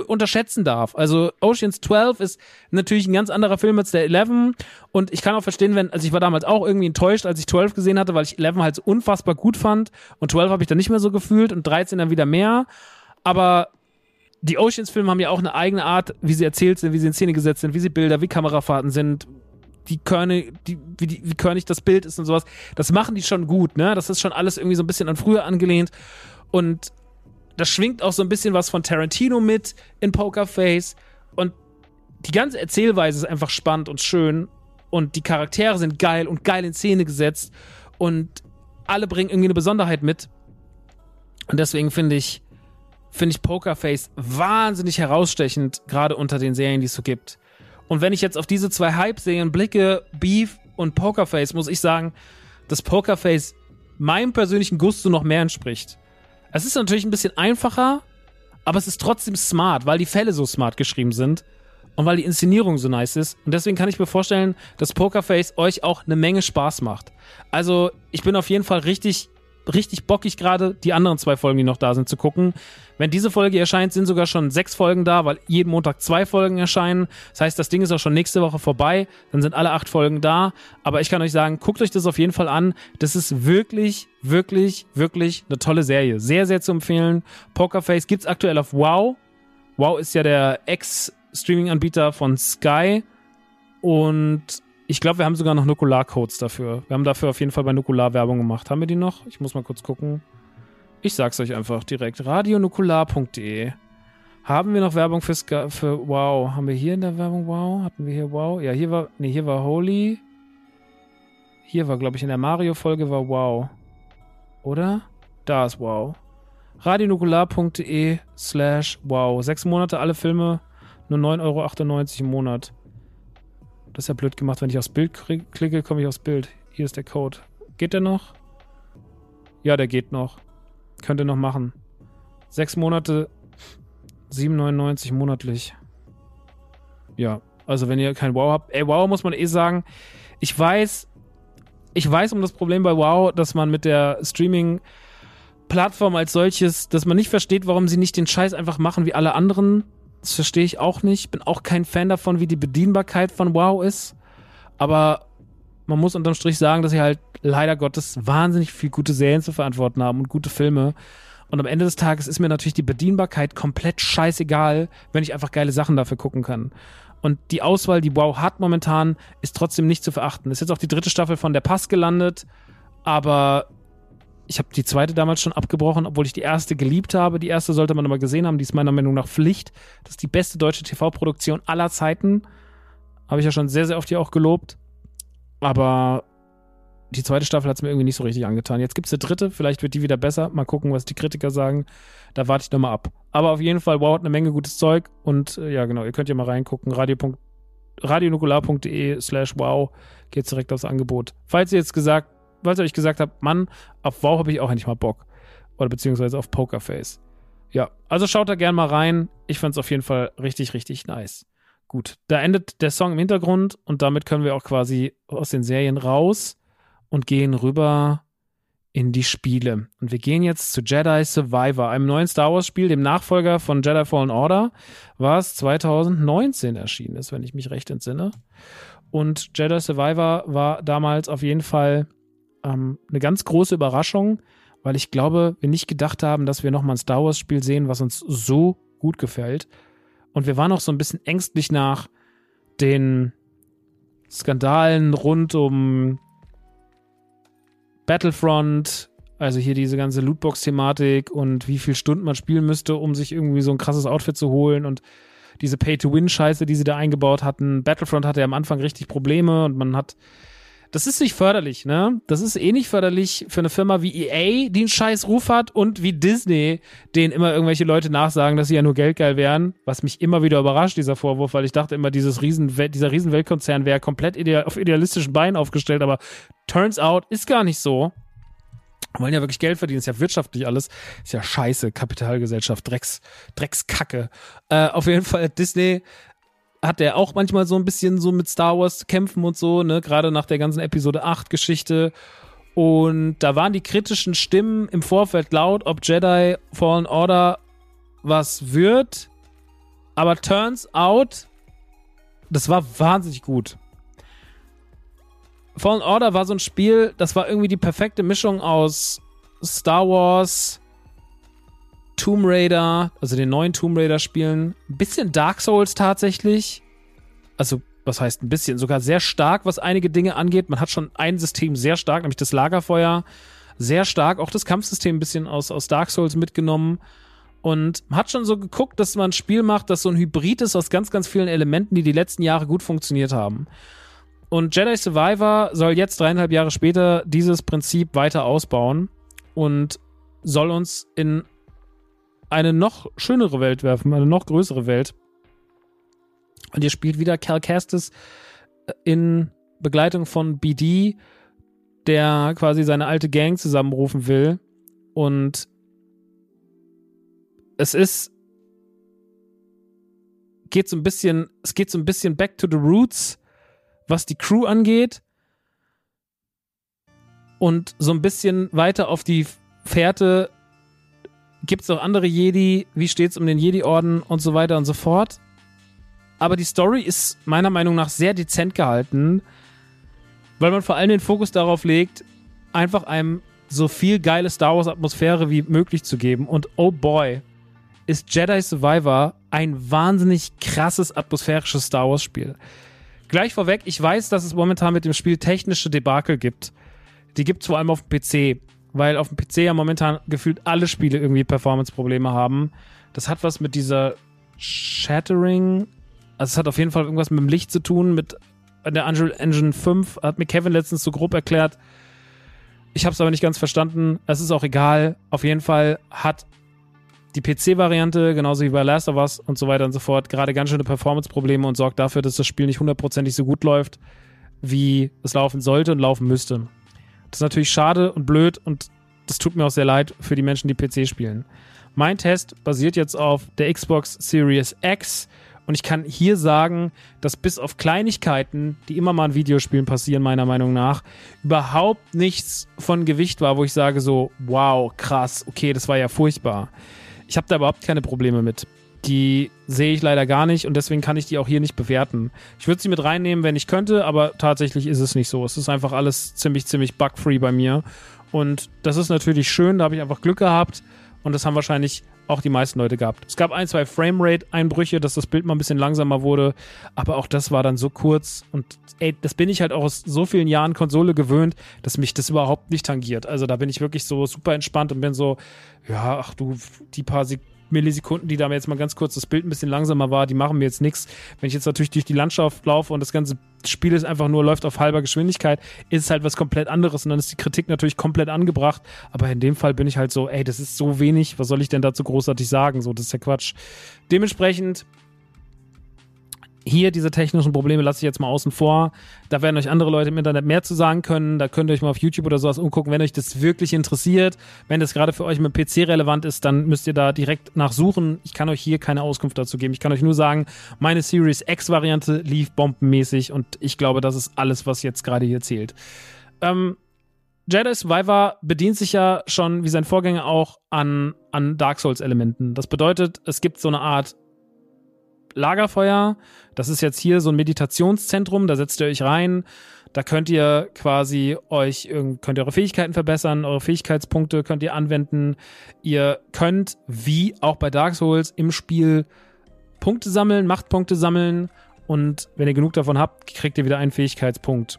unterschätzen darf. Also Oceans 12 ist natürlich ein ganz anderer Film als der 11 und ich kann auch verstehen, wenn, also ich war damals auch irgendwie enttäuscht, als ich 12 gesehen hatte, weil ich 11 halt so unfassbar gut fand und 12 habe ich dann nicht mehr so gefühlt und 13 dann wieder mehr. Aber die Oceans-Filme haben ja auch eine eigene Art, wie sie erzählt sind, wie sie in Szene gesetzt sind, wie sie Bilder, wie Kamerafahrten sind, die Körne, die, wie, die, wie körnig das Bild ist und sowas. Das machen die schon gut, ne? Das ist schon alles irgendwie so ein bisschen an früher angelehnt. Und das schwingt auch so ein bisschen was von Tarantino mit in Pokerface. Und die ganze Erzählweise ist einfach spannend und schön. Und die Charaktere sind geil und geil in Szene gesetzt. Und alle bringen irgendwie eine Besonderheit mit. Und deswegen finde ich, finde ich Pokerface wahnsinnig herausstechend, gerade unter den Serien, die es so gibt. Und wenn ich jetzt auf diese zwei Hype-Serien blicke, Beef und Pokerface, muss ich sagen, dass Pokerface meinem persönlichen Gusto noch mehr entspricht. Es ist natürlich ein bisschen einfacher, aber es ist trotzdem smart, weil die Fälle so smart geschrieben sind und weil die Inszenierung so nice ist. Und deswegen kann ich mir vorstellen, dass Pokerface euch auch eine Menge Spaß macht. Also, ich bin auf jeden Fall richtig richtig bockig gerade, die anderen zwei Folgen, die noch da sind, zu gucken. Wenn diese Folge erscheint, sind sogar schon sechs Folgen da, weil jeden Montag zwei Folgen erscheinen. Das heißt, das Ding ist auch schon nächste Woche vorbei. Dann sind alle acht Folgen da. Aber ich kann euch sagen, guckt euch das auf jeden Fall an. Das ist wirklich, wirklich, wirklich eine tolle Serie. Sehr, sehr zu empfehlen. Pokerface gibt's aktuell auf Wow. Wow ist ja der Ex-Streaming-Anbieter von Sky. Und ich glaube, wir haben sogar noch Nukular-Codes dafür. Wir haben dafür auf jeden Fall bei Nukular Werbung gemacht. Haben wir die noch? Ich muss mal kurz gucken. Ich sag's euch einfach direkt. radionukular.de. Haben wir noch Werbung für, Ska für Wow? Haben wir hier in der Werbung Wow? Hatten wir hier Wow? Ja, hier war. Nee, hier war Holy. Hier war, glaube ich, in der Mario-Folge war Wow. Oder? Da ist Wow. radionukular.de slash Wow. Sechs Monate, alle Filme, nur 9,98 Euro im Monat. Das ist ja blöd gemacht. Wenn ich aufs Bild klicke, komme ich aufs Bild. Hier ist der Code. Geht der noch? Ja, der geht noch. Könnt ihr noch machen. Sechs Monate, 7,99 monatlich. Ja, also wenn ihr kein Wow habt. Ey, Wow muss man eh sagen. Ich weiß, ich weiß um das Problem bei Wow, dass man mit der Streaming Plattform als solches, dass man nicht versteht, warum sie nicht den Scheiß einfach machen wie alle anderen das verstehe ich auch nicht. Bin auch kein Fan davon, wie die Bedienbarkeit von WoW ist. Aber man muss unterm Strich sagen, dass sie halt leider Gottes wahnsinnig viel gute Serien zu verantworten haben und gute Filme. Und am Ende des Tages ist mir natürlich die Bedienbarkeit komplett scheißegal, wenn ich einfach geile Sachen dafür gucken kann. Und die Auswahl, die WoW hat momentan, ist trotzdem nicht zu verachten. Ist jetzt auch die dritte Staffel von Der Pass gelandet, aber ich habe die zweite damals schon abgebrochen, obwohl ich die erste geliebt habe. Die erste sollte man aber gesehen haben. Die ist meiner Meinung nach Pflicht. Das ist die beste deutsche TV-Produktion aller Zeiten. Habe ich ja schon sehr, sehr oft hier auch gelobt. Aber die zweite Staffel hat es mir irgendwie nicht so richtig angetan. Jetzt gibt es eine dritte. Vielleicht wird die wieder besser. Mal gucken, was die Kritiker sagen. Da warte ich nochmal ab. Aber auf jeden Fall, wow, hat eine Menge gutes Zeug. Und äh, ja, genau, ihr könnt ja mal reingucken. Radio radionukular.de slash wow geht direkt aufs Angebot. Falls ihr jetzt gesagt weil ich euch gesagt habe, Mann, auf Wow habe ich auch endlich mal Bock. Oder beziehungsweise auf Pokerface. Ja, also schaut da gerne mal rein. Ich fand es auf jeden Fall richtig, richtig nice. Gut, da endet der Song im Hintergrund und damit können wir auch quasi aus den Serien raus und gehen rüber in die Spiele. Und wir gehen jetzt zu Jedi Survivor, einem neuen Star Wars Spiel, dem Nachfolger von Jedi Fallen Order, was 2019 erschienen ist, wenn ich mich recht entsinne. Und Jedi Survivor war damals auf jeden Fall ähm, eine ganz große Überraschung, weil ich glaube, wir nicht gedacht haben, dass wir nochmal ein Star Wars-Spiel sehen, was uns so gut gefällt. Und wir waren auch so ein bisschen ängstlich nach den Skandalen rund um Battlefront, Also hier diese ganze Lootbox-Thematik und wie viel Stunden man spielen müsste, um sich irgendwie so ein krasses Outfit zu holen und diese Pay-to-Win-Scheiße, die sie da eingebaut hatten. Battlefront hatte ja am Anfang richtig Probleme und man hat das ist nicht förderlich, ne? Das ist eh nicht förderlich für eine Firma wie EA, die einen scheiß Ruf hat und wie Disney, denen immer irgendwelche Leute nachsagen, dass sie ja nur geldgeil wären, was mich immer wieder überrascht, dieser Vorwurf, weil ich dachte immer, dieses Riesen, dieser Riesenweltkonzern wäre komplett ideal, auf idealistischen Beinen aufgestellt, aber turns out ist gar nicht so. Wollen ja wirklich Geld verdienen, ist ja wirtschaftlich alles. Ist ja scheiße, Kapitalgesellschaft, Drecks, Dreckskacke. Äh, auf jeden Fall Disney hat er auch manchmal so ein bisschen so mit Star Wars zu kämpfen und so, ne, gerade nach der ganzen Episode 8 Geschichte. Und da waren die kritischen Stimmen im Vorfeld laut, ob Jedi Fallen Order was wird. Aber turns out, das war wahnsinnig gut. Fallen Order war so ein Spiel, das war irgendwie die perfekte Mischung aus Star Wars, Tomb Raider, also den neuen Tomb Raider Spielen, ein bisschen Dark Souls tatsächlich. Also, was heißt ein bisschen? Sogar sehr stark, was einige Dinge angeht. Man hat schon ein System sehr stark, nämlich das Lagerfeuer. Sehr stark, auch das Kampfsystem ein bisschen aus, aus Dark Souls mitgenommen. Und hat schon so geguckt, dass man ein Spiel macht, das so ein Hybrid ist aus ganz, ganz vielen Elementen, die die letzten Jahre gut funktioniert haben. Und Jedi Survivor soll jetzt dreieinhalb Jahre später dieses Prinzip weiter ausbauen und soll uns in eine noch schönere Welt werfen, eine noch größere Welt. Und ihr spielt wieder Cal Kestis äh, in Begleitung von BD, der quasi seine alte Gang zusammenrufen will. Und es ist geht so ein bisschen, es geht so ein bisschen back to the roots, was die Crew angeht. Und so ein bisschen weiter auf die Fährte Gibt es auch andere Jedi? Wie steht es um den Jedi-Orden und so weiter und so fort? Aber die Story ist meiner Meinung nach sehr dezent gehalten, weil man vor allem den Fokus darauf legt, einfach einem so viel geile Star Wars-Atmosphäre wie möglich zu geben. Und oh boy, ist Jedi Survivor ein wahnsinnig krasses atmosphärisches Star Wars-Spiel. Gleich vorweg, ich weiß, dass es momentan mit dem Spiel technische Debakel gibt. Die gibt es vor allem auf dem PC weil auf dem PC ja momentan gefühlt alle Spiele irgendwie Performance-Probleme haben. Das hat was mit dieser Shattering, also es hat auf jeden Fall irgendwas mit dem Licht zu tun, mit der Unreal Engine 5, hat mir Kevin letztens so grob erklärt. Ich habe es aber nicht ganz verstanden. Es ist auch egal. Auf jeden Fall hat die PC-Variante, genauso wie bei Last of Us und so weiter und so fort, gerade ganz schöne Performance-Probleme und sorgt dafür, dass das Spiel nicht hundertprozentig so gut läuft, wie es laufen sollte und laufen müsste. Das ist natürlich schade und blöd und das tut mir auch sehr leid für die Menschen, die PC spielen. Mein Test basiert jetzt auf der Xbox Series X und ich kann hier sagen, dass bis auf Kleinigkeiten, die immer mal in Videospielen passieren, meiner Meinung nach, überhaupt nichts von Gewicht war, wo ich sage so, wow, krass, okay, das war ja furchtbar. Ich habe da überhaupt keine Probleme mit. Die sehe ich leider gar nicht und deswegen kann ich die auch hier nicht bewerten. Ich würde sie mit reinnehmen, wenn ich könnte, aber tatsächlich ist es nicht so. Es ist einfach alles ziemlich, ziemlich bugfree bei mir. Und das ist natürlich schön, da habe ich einfach Glück gehabt und das haben wahrscheinlich auch die meisten Leute gehabt. Es gab ein, zwei Framerate-Einbrüche, dass das Bild mal ein bisschen langsamer wurde, aber auch das war dann so kurz und ey, das bin ich halt auch aus so vielen Jahren Konsole gewöhnt, dass mich das überhaupt nicht tangiert. Also da bin ich wirklich so super entspannt und bin so, ja, ach du, die paar Sekunden Millisekunden, die da jetzt mal ganz kurz das Bild ein bisschen langsamer war, die machen mir jetzt nichts. Wenn ich jetzt natürlich durch die Landschaft laufe und das ganze Spiel ist einfach nur läuft auf halber Geschwindigkeit, ist es halt was komplett anderes und dann ist die Kritik natürlich komplett angebracht. Aber in dem Fall bin ich halt so, ey, das ist so wenig, was soll ich denn dazu großartig sagen? So, das ist ja Quatsch. Dementsprechend hier diese technischen Probleme lasse ich jetzt mal außen vor. Da werden euch andere Leute im Internet mehr zu sagen können. Da könnt ihr euch mal auf YouTube oder sowas umgucken, wenn euch das wirklich interessiert. Wenn das gerade für euch mit PC relevant ist, dann müsst ihr da direkt nachsuchen. Ich kann euch hier keine Auskunft dazu geben. Ich kann euch nur sagen, meine Series X-Variante lief bombenmäßig und ich glaube, das ist alles, was jetzt gerade hier zählt. Ähm, Jedi Survivor bedient sich ja schon, wie sein Vorgänger auch, an, an Dark Souls-Elementen. Das bedeutet, es gibt so eine Art Lagerfeuer. Das ist jetzt hier so ein Meditationszentrum, da setzt ihr euch rein. Da könnt ihr quasi euch, könnt ihr eure Fähigkeiten verbessern, eure Fähigkeitspunkte könnt ihr anwenden. Ihr könnt, wie auch bei Dark Souls, im Spiel Punkte sammeln, Machtpunkte sammeln und wenn ihr genug davon habt, kriegt ihr wieder einen Fähigkeitspunkt.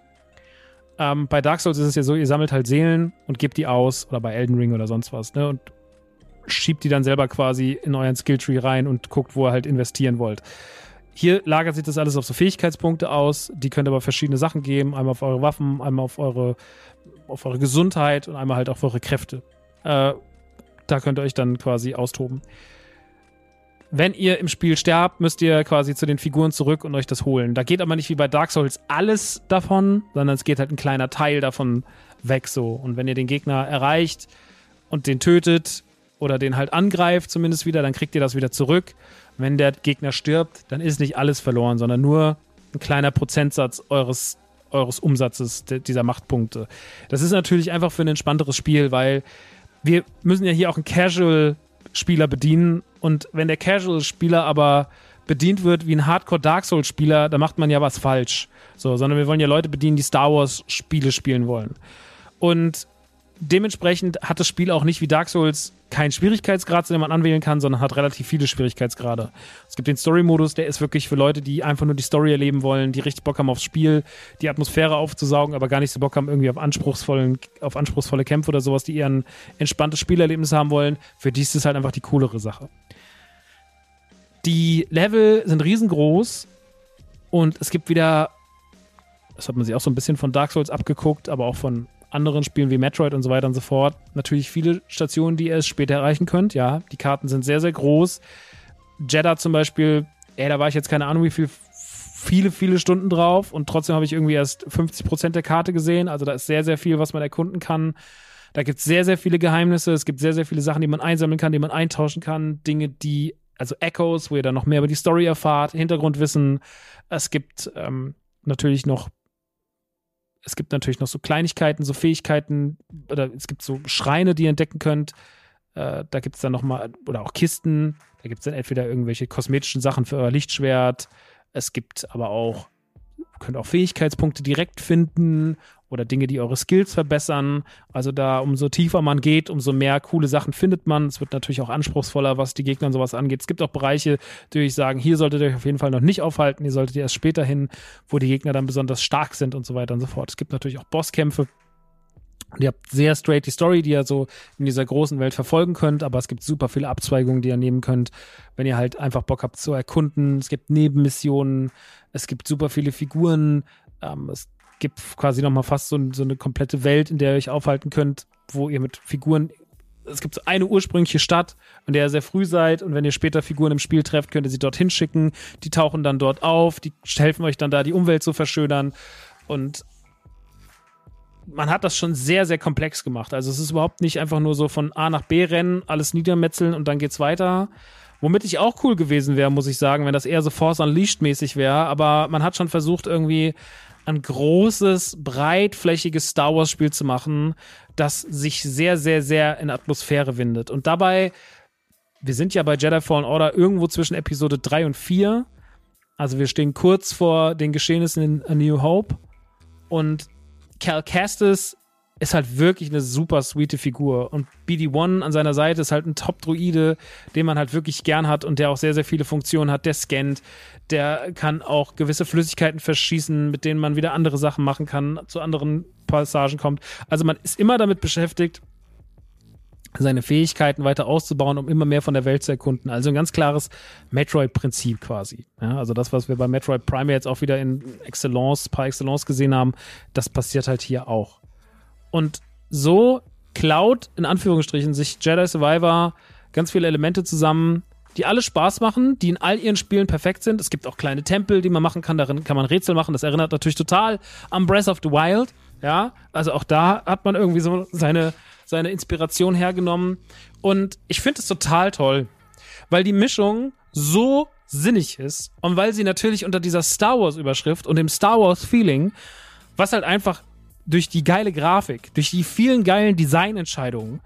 Ähm, bei Dark Souls ist es ja so, ihr sammelt halt Seelen und gebt die aus oder bei Elden Ring oder sonst was, ne? Und schiebt die dann selber quasi in euren Skilltree rein und guckt, wo ihr halt investieren wollt. Hier lagert sich das alles auf so Fähigkeitspunkte aus. Die könnt aber verschiedene Sachen geben. Einmal auf eure Waffen, einmal auf eure, auf eure Gesundheit und einmal halt auf eure Kräfte. Äh, da könnt ihr euch dann quasi austoben. Wenn ihr im Spiel sterbt, müsst ihr quasi zu den Figuren zurück und euch das holen. Da geht aber nicht wie bei Dark Souls alles davon, sondern es geht halt ein kleiner Teil davon weg so. Und wenn ihr den Gegner erreicht und den tötet oder den halt angreift zumindest wieder, dann kriegt ihr das wieder zurück. Wenn der Gegner stirbt, dann ist nicht alles verloren, sondern nur ein kleiner Prozentsatz eures, eures Umsatzes dieser Machtpunkte. Das ist natürlich einfach für ein entspannteres Spiel, weil wir müssen ja hier auch einen Casual-Spieler bedienen und wenn der Casual-Spieler aber bedient wird wie ein Hardcore Dark Souls-Spieler, dann macht man ja was falsch. So, sondern wir wollen ja Leute bedienen, die Star Wars-Spiele spielen wollen. Und dementsprechend hat das Spiel auch nicht wie Dark Souls keinen Schwierigkeitsgrad, den man anwählen kann, sondern hat relativ viele Schwierigkeitsgrade. Es gibt den Story-Modus, der ist wirklich für Leute, die einfach nur die Story erleben wollen, die richtig Bock haben aufs Spiel, die Atmosphäre aufzusaugen, aber gar nicht so Bock haben irgendwie auf, anspruchsvollen, auf anspruchsvolle Kämpfe oder sowas, die eher ein entspanntes Spielerlebnis haben wollen. Für die ist es halt einfach die coolere Sache. Die Level sind riesengroß und es gibt wieder, das hat man sich auch so ein bisschen von Dark Souls abgeguckt, aber auch von anderen Spielen wie Metroid und so weiter und so fort. Natürlich viele Stationen, die ihr es später erreichen könnt. Ja, die Karten sind sehr, sehr groß. Jeddah zum Beispiel, ey, da war ich jetzt keine Ahnung, wie viel, viele, viele Stunden drauf und trotzdem habe ich irgendwie erst 50 Prozent der Karte gesehen. Also da ist sehr, sehr viel, was man erkunden kann. Da gibt es sehr, sehr viele Geheimnisse. Es gibt sehr, sehr viele Sachen, die man einsammeln kann, die man eintauschen kann. Dinge, die, also Echoes, wo ihr dann noch mehr über die Story erfahrt, Hintergrundwissen. Es gibt ähm, natürlich noch es gibt natürlich noch so Kleinigkeiten, so Fähigkeiten, oder es gibt so Schreine, die ihr entdecken könnt. Äh, da gibt es dann nochmal, oder auch Kisten. Da gibt es dann entweder irgendwelche kosmetischen Sachen für euer Lichtschwert. Es gibt aber auch, ihr könnt auch Fähigkeitspunkte direkt finden oder Dinge, die eure Skills verbessern. Also da, umso tiefer man geht, umso mehr coole Sachen findet man. Es wird natürlich auch anspruchsvoller, was die Gegner und sowas angeht. Es gibt auch Bereiche, die ich sagen, hier solltet ihr euch auf jeden Fall noch nicht aufhalten. Ihr solltet ihr erst später hin, wo die Gegner dann besonders stark sind und so weiter und so fort. Es gibt natürlich auch Bosskämpfe. Und ihr habt sehr straight die Story, die ihr so in dieser großen Welt verfolgen könnt, aber es gibt super viele Abzweigungen, die ihr nehmen könnt, wenn ihr halt einfach Bock habt zu erkunden. Es gibt Nebenmissionen, es gibt super viele Figuren, ähm, es gibt quasi nochmal fast so, so, eine komplette Welt, in der ihr euch aufhalten könnt, wo ihr mit Figuren. Es gibt so eine ursprüngliche Stadt, in der ihr sehr früh seid und wenn ihr später Figuren im Spiel trefft, könnt ihr sie dorthin schicken. Die tauchen dann dort auf, die helfen euch dann da, die Umwelt zu verschönern. Und man hat das schon sehr, sehr komplex gemacht. Also es ist überhaupt nicht einfach nur so von A nach B rennen, alles niedermetzeln und dann geht's weiter. Womit ich auch cool gewesen wäre, muss ich sagen, wenn das eher so Force Unleashed mäßig wäre. Aber man hat schon versucht, irgendwie ein großes, breitflächiges Star Wars Spiel zu machen, das sich sehr, sehr, sehr in Atmosphäre windet. Und dabei, wir sind ja bei Jedi Fallen Order irgendwo zwischen Episode 3 und 4. Also wir stehen kurz vor den Geschehnissen in A New Hope. Und Cal Kestis ist halt wirklich eine super sweete Figur. Und BD-1 an seiner Seite ist halt ein Top-Druide, den man halt wirklich gern hat und der auch sehr, sehr viele Funktionen hat. Der scannt, der kann auch gewisse Flüssigkeiten verschießen, mit denen man wieder andere Sachen machen kann, zu anderen Passagen kommt. Also man ist immer damit beschäftigt, seine Fähigkeiten weiter auszubauen, um immer mehr von der Welt zu erkunden. Also ein ganz klares Metroid-Prinzip quasi. Ja, also das, was wir bei Metroid Prime jetzt auch wieder in Excellence, par Excellence gesehen haben, das passiert halt hier auch. Und so klaut, in Anführungsstrichen, sich Jedi Survivor ganz viele Elemente zusammen, die alle Spaß machen, die in all ihren Spielen perfekt sind. Es gibt auch kleine Tempel, die man machen kann, darin kann man Rätsel machen. Das erinnert natürlich total an Breath of the Wild. Ja, also auch da hat man irgendwie so seine, seine Inspiration hergenommen. Und ich finde es total toll, weil die Mischung so sinnig ist und weil sie natürlich unter dieser Star Wars Überschrift und dem Star Wars Feeling, was halt einfach durch die geile Grafik, durch die vielen geilen Designentscheidungen.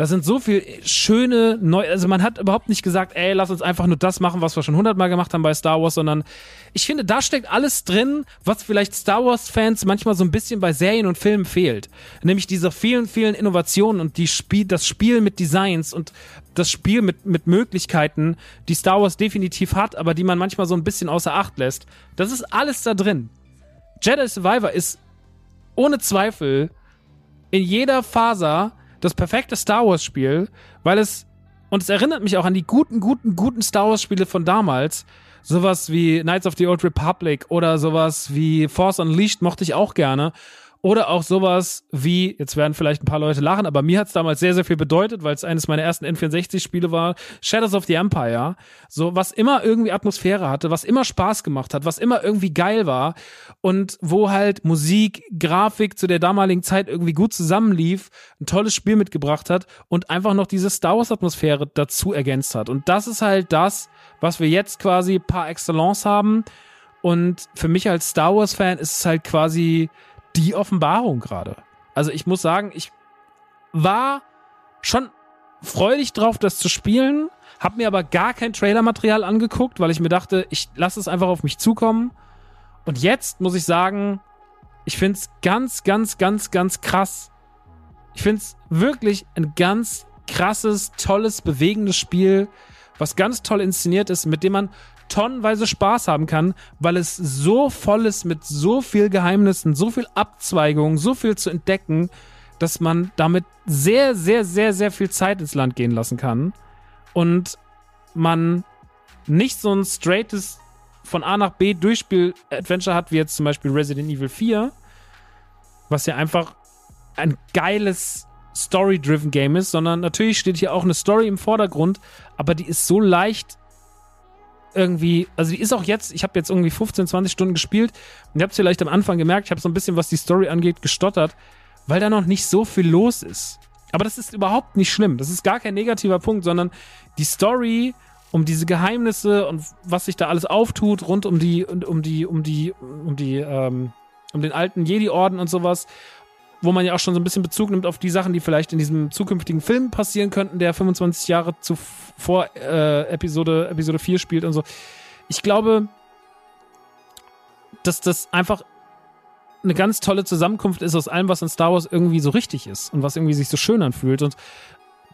Da sind so viel schöne neue, also man hat überhaupt nicht gesagt, ey, lass uns einfach nur das machen, was wir schon hundertmal gemacht haben bei Star Wars, sondern ich finde, da steckt alles drin, was vielleicht Star Wars Fans manchmal so ein bisschen bei Serien und Filmen fehlt. Nämlich diese vielen, vielen Innovationen und die Spiel, das Spiel mit Designs und das Spiel mit, mit Möglichkeiten, die Star Wars definitiv hat, aber die man manchmal so ein bisschen außer Acht lässt. Das ist alles da drin. Jedi Survivor ist ohne Zweifel in jeder Faser das perfekte Star Wars Spiel, weil es und es erinnert mich auch an die guten, guten, guten Star Wars Spiele von damals. Sowas wie Knights of the Old Republic oder sowas wie Force Unleashed mochte ich auch gerne. Oder auch sowas wie, jetzt werden vielleicht ein paar Leute lachen, aber mir hat es damals sehr, sehr viel bedeutet, weil es eines meiner ersten N64-Spiele war, Shadows of the Empire. So, was immer irgendwie Atmosphäre hatte, was immer Spaß gemacht hat, was immer irgendwie geil war und wo halt Musik, Grafik zu der damaligen Zeit irgendwie gut zusammenlief, ein tolles Spiel mitgebracht hat und einfach noch diese Star Wars-Atmosphäre dazu ergänzt hat. Und das ist halt das, was wir jetzt quasi par excellence haben. Und für mich als Star Wars-Fan ist es halt quasi die Offenbarung gerade. Also ich muss sagen, ich war schon freudig drauf, das zu spielen, hab mir aber gar kein Trailermaterial angeguckt, weil ich mir dachte, ich lasse es einfach auf mich zukommen. Und jetzt muss ich sagen, ich find's ganz, ganz, ganz, ganz krass. Ich find's wirklich ein ganz krasses, tolles, bewegendes Spiel, was ganz toll inszeniert ist, mit dem man tonnenweise Spaß haben kann, weil es so voll ist mit so viel Geheimnissen, so viel Abzweigungen, so viel zu entdecken, dass man damit sehr, sehr, sehr, sehr viel Zeit ins Land gehen lassen kann. Und man nicht so ein straightes von A nach B Durchspiel-Adventure hat, wie jetzt zum Beispiel Resident Evil 4, was ja einfach ein geiles Story-driven Game ist, sondern natürlich steht hier auch eine Story im Vordergrund, aber die ist so leicht irgendwie, also die ist auch jetzt, ich habe jetzt irgendwie 15, 20 Stunden gespielt und ihr habt es vielleicht am Anfang gemerkt, ich habe so ein bisschen, was die Story angeht, gestottert, weil da noch nicht so viel los ist. Aber das ist überhaupt nicht schlimm. Das ist gar kein negativer Punkt, sondern die Story um diese Geheimnisse und was sich da alles auftut rund um die um die um die um die ähm, um den alten Jedi-Orden und sowas wo man ja auch schon so ein bisschen Bezug nimmt auf die Sachen, die vielleicht in diesem zukünftigen Film passieren könnten, der 25 Jahre zuvor äh, Episode, Episode 4 spielt und so. Ich glaube, dass das einfach eine ganz tolle Zusammenkunft ist aus allem, was in Star Wars irgendwie so richtig ist und was irgendwie sich so schön anfühlt. Und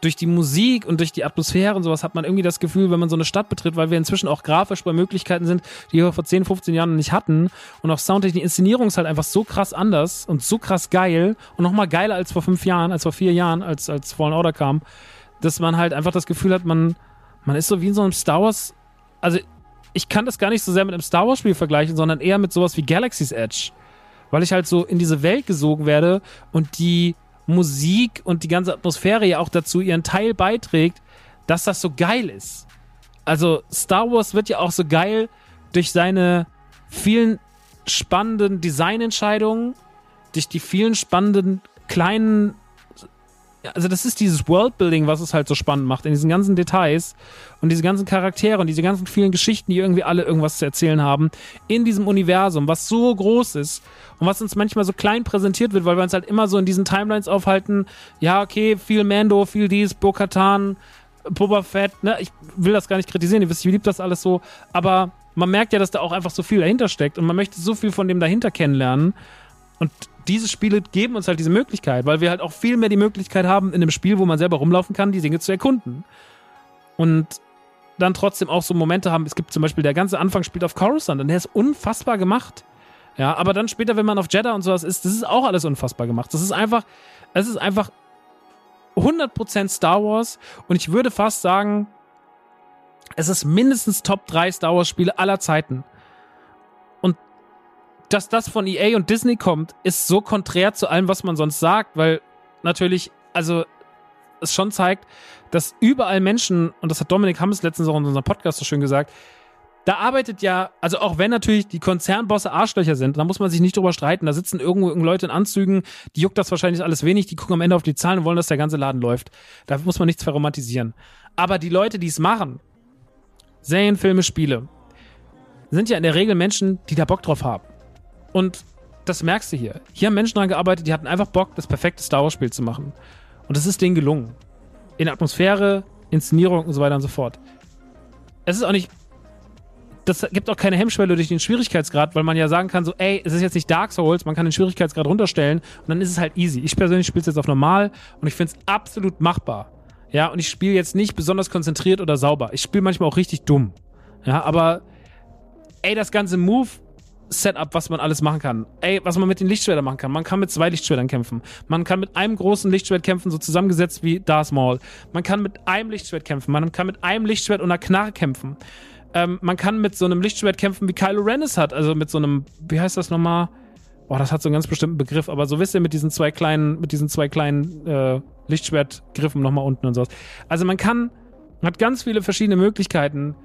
durch die Musik und durch die Atmosphäre und sowas hat man irgendwie das Gefühl, wenn man so eine Stadt betritt, weil wir inzwischen auch grafisch bei Möglichkeiten sind, die wir vor 10, 15 Jahren nicht hatten. Und auch Soundtechnik, Inszenierung ist halt einfach so krass anders und so krass geil und nochmal geiler als vor fünf Jahren, als vor vier Jahren, als, als Fallen Order kam, dass man halt einfach das Gefühl hat, man, man ist so wie in so einem Star Wars, also ich kann das gar nicht so sehr mit einem Star Wars Spiel vergleichen, sondern eher mit sowas wie Galaxy's Edge. Weil ich halt so in diese Welt gesogen werde und die Musik und die ganze Atmosphäre ja auch dazu ihren Teil beiträgt, dass das so geil ist. Also Star Wars wird ja auch so geil durch seine vielen spannenden Designentscheidungen, durch die vielen spannenden kleinen also das ist dieses Worldbuilding, was es halt so spannend macht, in diesen ganzen Details und diese ganzen Charaktere und diese ganzen vielen Geschichten, die irgendwie alle irgendwas zu erzählen haben, in diesem Universum, was so groß ist und was uns manchmal so klein präsentiert wird, weil wir uns halt immer so in diesen Timelines aufhalten, ja, okay, viel Mando, viel dies, Bo-Katan, Boba Fett, ne, ich will das gar nicht kritisieren, ihr wisst, ich liebe das alles so, aber man merkt ja, dass da auch einfach so viel dahinter steckt und man möchte so viel von dem dahinter kennenlernen und diese Spiele geben uns halt diese Möglichkeit, weil wir halt auch viel mehr die Möglichkeit haben, in einem Spiel, wo man selber rumlaufen kann, die Dinge zu erkunden. Und dann trotzdem auch so Momente haben. Es gibt zum Beispiel der ganze Anfang spielt auf Coruscant und der ist unfassbar gemacht. Ja, aber dann später, wenn man auf Jeddah und sowas ist, das ist auch alles unfassbar gemacht. Das ist einfach, es ist einfach 100% Star Wars und ich würde fast sagen, es ist mindestens Top 3 Star Wars Spiele aller Zeiten dass das von EA und Disney kommt, ist so konträr zu allem, was man sonst sagt, weil natürlich, also es schon zeigt, dass überall Menschen, und das hat Dominik Hammes letztens auch in unserem Podcast so schön gesagt, da arbeitet ja, also auch wenn natürlich die Konzernbosse Arschlöcher sind, da muss man sich nicht drüber streiten. Da sitzen irgendwo Leute in Anzügen, die juckt das wahrscheinlich alles wenig, die gucken am Ende auf die Zahlen und wollen, dass der ganze Laden läuft. Da muss man nichts verromantisieren. Aber die Leute, die es machen, Serien, Filme, Spiele, sind ja in der Regel Menschen, die da Bock drauf haben. Und das merkst du hier. Hier haben Menschen dran gearbeitet, die hatten einfach Bock, das perfekte Star Wars-Spiel zu machen. Und das ist denen gelungen. In Atmosphäre, Inszenierung und so weiter und so fort. Es ist auch nicht. Das gibt auch keine Hemmschwelle durch den Schwierigkeitsgrad, weil man ja sagen kann, so, ey, es ist jetzt nicht Dark Souls, man kann den Schwierigkeitsgrad runterstellen und dann ist es halt easy. Ich persönlich spiele es jetzt auf normal und ich finde es absolut machbar. Ja, und ich spiele jetzt nicht besonders konzentriert oder sauber. Ich spiele manchmal auch richtig dumm. Ja, aber ey, das ganze Move Setup, was man alles machen kann. Ey, was man mit den Lichtschwertern machen kann. Man kann mit zwei Lichtschwertern kämpfen. Man kann mit einem großen Lichtschwert kämpfen, so zusammengesetzt wie Darth Maul. Man kann mit einem Lichtschwert kämpfen. Man kann mit einem Lichtschwert und einer Knarre kämpfen. Ähm, man kann mit so einem Lichtschwert kämpfen, wie Kylo Ren es hat. Also mit so einem, wie heißt das nochmal? Boah, das hat so einen ganz bestimmten Begriff, aber so wisst ihr, mit diesen zwei kleinen, mit diesen zwei kleinen äh, Lichtschwertgriffen nochmal unten und sowas. Also man kann, hat ganz viele verschiedene Möglichkeiten,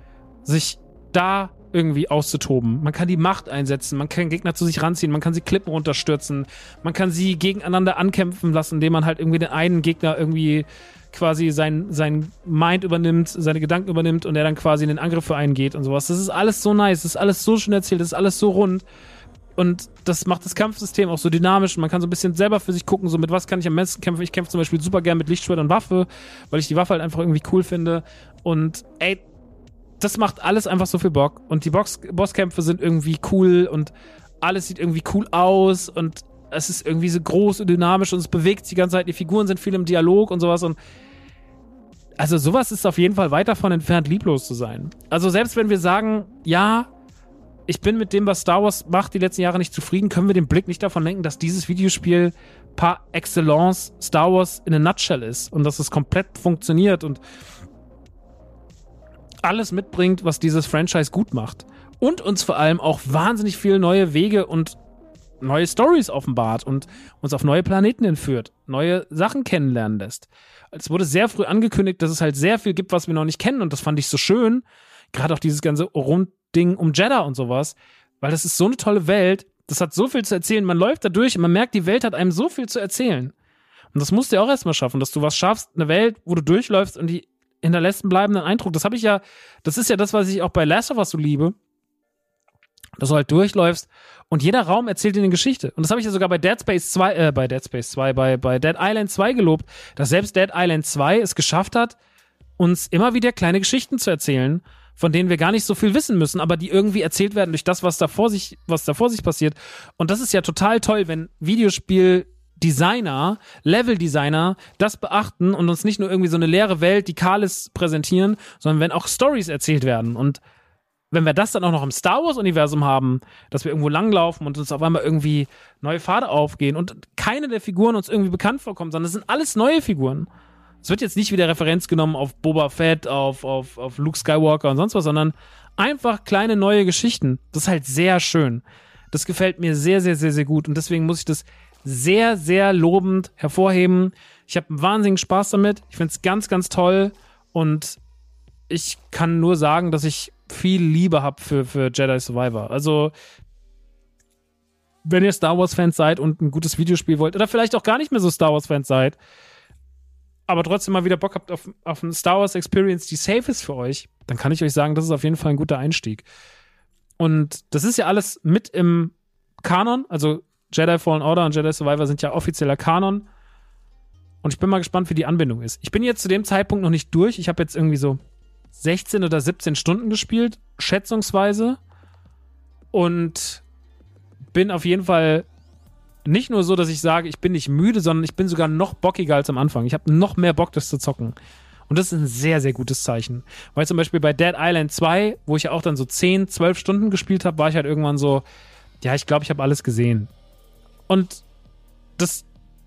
sich da irgendwie auszutoben. Man kann die Macht einsetzen, man kann Gegner zu sich ranziehen, man kann sie Klippen runterstürzen, man kann sie gegeneinander ankämpfen lassen, indem man halt irgendwie den einen Gegner irgendwie quasi sein, sein Mind übernimmt, seine Gedanken übernimmt und er dann quasi in den Angriff für einen geht und sowas. Das ist alles so nice, das ist alles so schön erzählt, das ist alles so rund. Und das macht das Kampfsystem auch so dynamisch. Man kann so ein bisschen selber für sich gucken, so mit was kann ich am besten kämpfen. Ich kämpfe zum Beispiel super gern mit Lichtschwert und Waffe, weil ich die Waffe halt einfach irgendwie cool finde. Und ey, das macht alles einfach so viel Bock. Und die Box Bosskämpfe sind irgendwie cool und alles sieht irgendwie cool aus und es ist irgendwie so groß und dynamisch und es bewegt sich die ganze Zeit. Die Figuren sind viel im Dialog und sowas und also sowas ist auf jeden Fall weit davon entfernt, lieblos zu sein. Also selbst wenn wir sagen, ja, ich bin mit dem, was Star Wars macht, die letzten Jahre nicht zufrieden, können wir den Blick nicht davon lenken, dass dieses Videospiel par excellence Star Wars in a nutshell ist und dass es komplett funktioniert und alles mitbringt, was dieses Franchise gut macht. Und uns vor allem auch wahnsinnig viele neue Wege und neue Stories offenbart und uns auf neue Planeten entführt, neue Sachen kennenlernen lässt. Es wurde sehr früh angekündigt, dass es halt sehr viel gibt, was wir noch nicht kennen und das fand ich so schön. Gerade auch dieses ganze Rundding um Jeddah und sowas, weil das ist so eine tolle Welt, das hat so viel zu erzählen. Man läuft da durch und man merkt, die Welt hat einem so viel zu erzählen. Und das musst du ja auch erstmal schaffen, dass du was schaffst, eine Welt, wo du durchläufst und die hinterlässt einen bleibenden Eindruck. Das habe ich ja, das ist ja das, was ich auch bei Last of Us so liebe, dass du halt durchläufst und jeder Raum erzählt dir eine Geschichte. Und das habe ich ja sogar bei Dead Space 2, äh, bei Dead Space 2, bei, bei Dead Island 2 gelobt, dass selbst Dead Island 2 es geschafft hat, uns immer wieder kleine Geschichten zu erzählen, von denen wir gar nicht so viel wissen müssen, aber die irgendwie erzählt werden durch das, was da vor sich, was da vor sich passiert. Und das ist ja total toll, wenn Videospiel Designer, Level-Designer das beachten und uns nicht nur irgendwie so eine leere Welt, die kahl ist, präsentieren, sondern wenn auch Stories erzählt werden. Und wenn wir das dann auch noch im Star Wars-Universum haben, dass wir irgendwo langlaufen und uns auf einmal irgendwie neue Pfade aufgehen und keine der Figuren uns irgendwie bekannt vorkommen, sondern es sind alles neue Figuren. Es wird jetzt nicht wieder Referenz genommen auf Boba Fett, auf, auf, auf Luke Skywalker und sonst was, sondern einfach kleine neue Geschichten. Das ist halt sehr schön. Das gefällt mir sehr, sehr, sehr, sehr gut. Und deswegen muss ich das sehr, sehr lobend hervorheben. Ich habe einen wahnsinnigen Spaß damit. Ich finde es ganz, ganz toll. Und ich kann nur sagen, dass ich viel Liebe habe für, für Jedi Survivor. Also, wenn ihr Star Wars-Fans seid und ein gutes Videospiel wollt, oder vielleicht auch gar nicht mehr so Star Wars-Fans seid, aber trotzdem mal wieder Bock habt auf, auf eine Star Wars Experience, die safe ist für euch, dann kann ich euch sagen, das ist auf jeden Fall ein guter Einstieg. Und das ist ja alles mit im Kanon, also Jedi Fallen Order und Jedi Survivor sind ja offizieller Kanon. Und ich bin mal gespannt, wie die Anbindung ist. Ich bin jetzt zu dem Zeitpunkt noch nicht durch. Ich habe jetzt irgendwie so 16 oder 17 Stunden gespielt, schätzungsweise. Und bin auf jeden Fall nicht nur so, dass ich sage, ich bin nicht müde, sondern ich bin sogar noch bockiger als am Anfang. Ich habe noch mehr Bock, das zu zocken. Und das ist ein sehr, sehr gutes Zeichen. Weil zum Beispiel bei Dead Island 2, wo ich ja auch dann so 10, 12 Stunden gespielt habe, war ich halt irgendwann so, ja, ich glaube, ich habe alles gesehen. Und das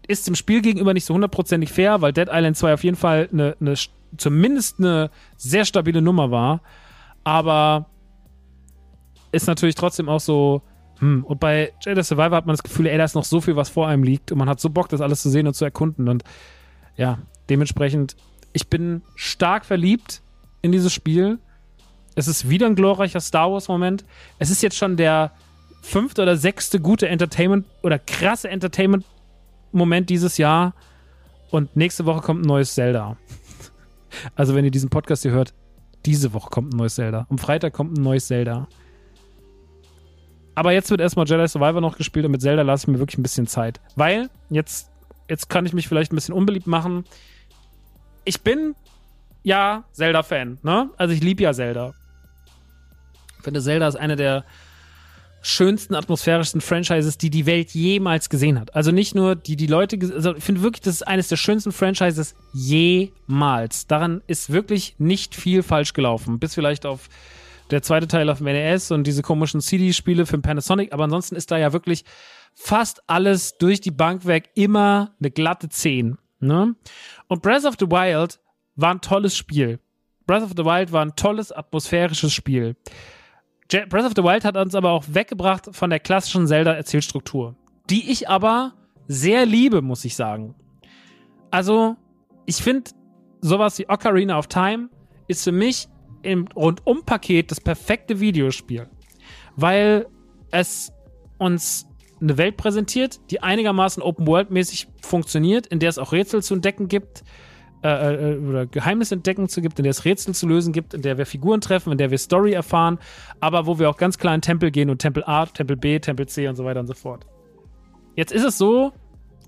ist dem Spiel gegenüber nicht so hundertprozentig fair, weil Dead Island 2 auf jeden Fall eine, eine, zumindest eine sehr stabile Nummer war. Aber ist natürlich trotzdem auch so, hm, und bei Jedi Survivor hat man das Gefühl, ey, da ist noch so viel, was vor einem liegt und man hat so Bock, das alles zu sehen und zu erkunden. Und ja, dementsprechend, ich bin stark verliebt in dieses Spiel. Es ist wieder ein glorreicher Star Wars-Moment. Es ist jetzt schon der fünfte oder sechste gute Entertainment oder krasse Entertainment-Moment dieses Jahr. Und nächste Woche kommt ein neues Zelda. Also, wenn ihr diesen Podcast hier hört, diese Woche kommt ein neues Zelda. Am Freitag kommt ein neues Zelda. Aber jetzt wird erstmal Jedi Survivor noch gespielt und mit Zelda lasse ich mir wirklich ein bisschen Zeit. Weil, jetzt, jetzt kann ich mich vielleicht ein bisschen unbeliebt machen. Ich bin ja Zelda-Fan, ne? Also ich liebe ja Zelda. Ich finde, Zelda ist eine der schönsten, atmosphärischsten Franchises, die die Welt jemals gesehen hat. Also nicht nur die die Leute, also ich finde wirklich, das ist eines der schönsten Franchises jemals. Daran ist wirklich nicht viel falsch gelaufen, bis vielleicht auf der zweite Teil auf dem NES und diese komischen CD-Spiele für Panasonic. Aber ansonsten ist da ja wirklich fast alles durch die Bank weg immer eine glatte 10. Ne? Und Breath of the Wild war ein tolles Spiel. Breath of the Wild war ein tolles atmosphärisches Spiel. Breath of the Wild hat uns aber auch weggebracht von der klassischen Zelda-Erzählstruktur, die ich aber sehr liebe, muss ich sagen. Also, ich finde, sowas wie Ocarina of Time ist für mich im Rundum-Paket das perfekte Videospiel, weil es uns eine Welt präsentiert, die einigermaßen Open-World-mäßig funktioniert, in der es auch Rätsel zu entdecken gibt, äh, äh, oder Geheimnis entdecken zu gibt, in der es Rätsel zu lösen gibt, in der wir Figuren treffen, in der wir Story erfahren, aber wo wir auch ganz klar in Tempel gehen und Tempel A, Tempel B, Tempel C und so weiter und so fort. Jetzt ist es so,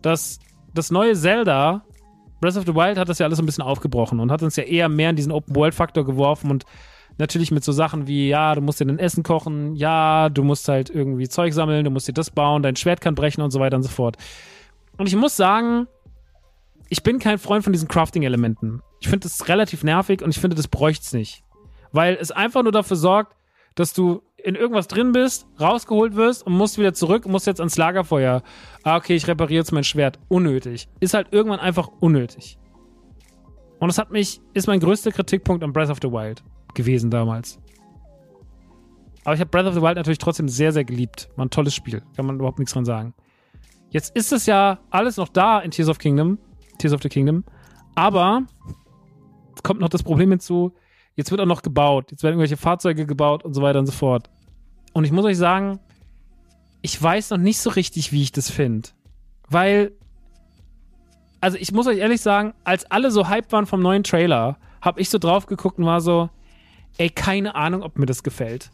dass das neue Zelda, Breath of the Wild, hat das ja alles ein bisschen aufgebrochen und hat uns ja eher mehr in diesen Open-World-Faktor geworfen und natürlich mit so Sachen wie, ja, du musst dir dein Essen kochen, ja, du musst halt irgendwie Zeug sammeln, du musst dir das bauen, dein Schwert kann brechen und so weiter und so fort. Und ich muss sagen, ich bin kein Freund von diesen Crafting-Elementen. Ich finde das relativ nervig und ich finde, das bräuchte es nicht. Weil es einfach nur dafür sorgt, dass du in irgendwas drin bist, rausgeholt wirst und musst wieder zurück und musst jetzt ans Lagerfeuer. Ah, okay, ich repariere jetzt mein Schwert. Unnötig. Ist halt irgendwann einfach unnötig. Und das hat mich, ist mein größter Kritikpunkt an Breath of the Wild gewesen damals. Aber ich habe Breath of the Wild natürlich trotzdem sehr, sehr geliebt. War ein tolles Spiel. Kann man überhaupt nichts dran sagen. Jetzt ist es ja alles noch da in Tears of Kingdom. Tears of the Kingdom. Aber kommt noch das Problem hinzu, jetzt wird auch noch gebaut. Jetzt werden irgendwelche Fahrzeuge gebaut und so weiter und so fort. Und ich muss euch sagen, ich weiß noch nicht so richtig, wie ich das finde. Weil, also ich muss euch ehrlich sagen, als alle so hyped waren vom neuen Trailer, habe ich so drauf geguckt und war so, ey, keine Ahnung, ob mir das gefällt.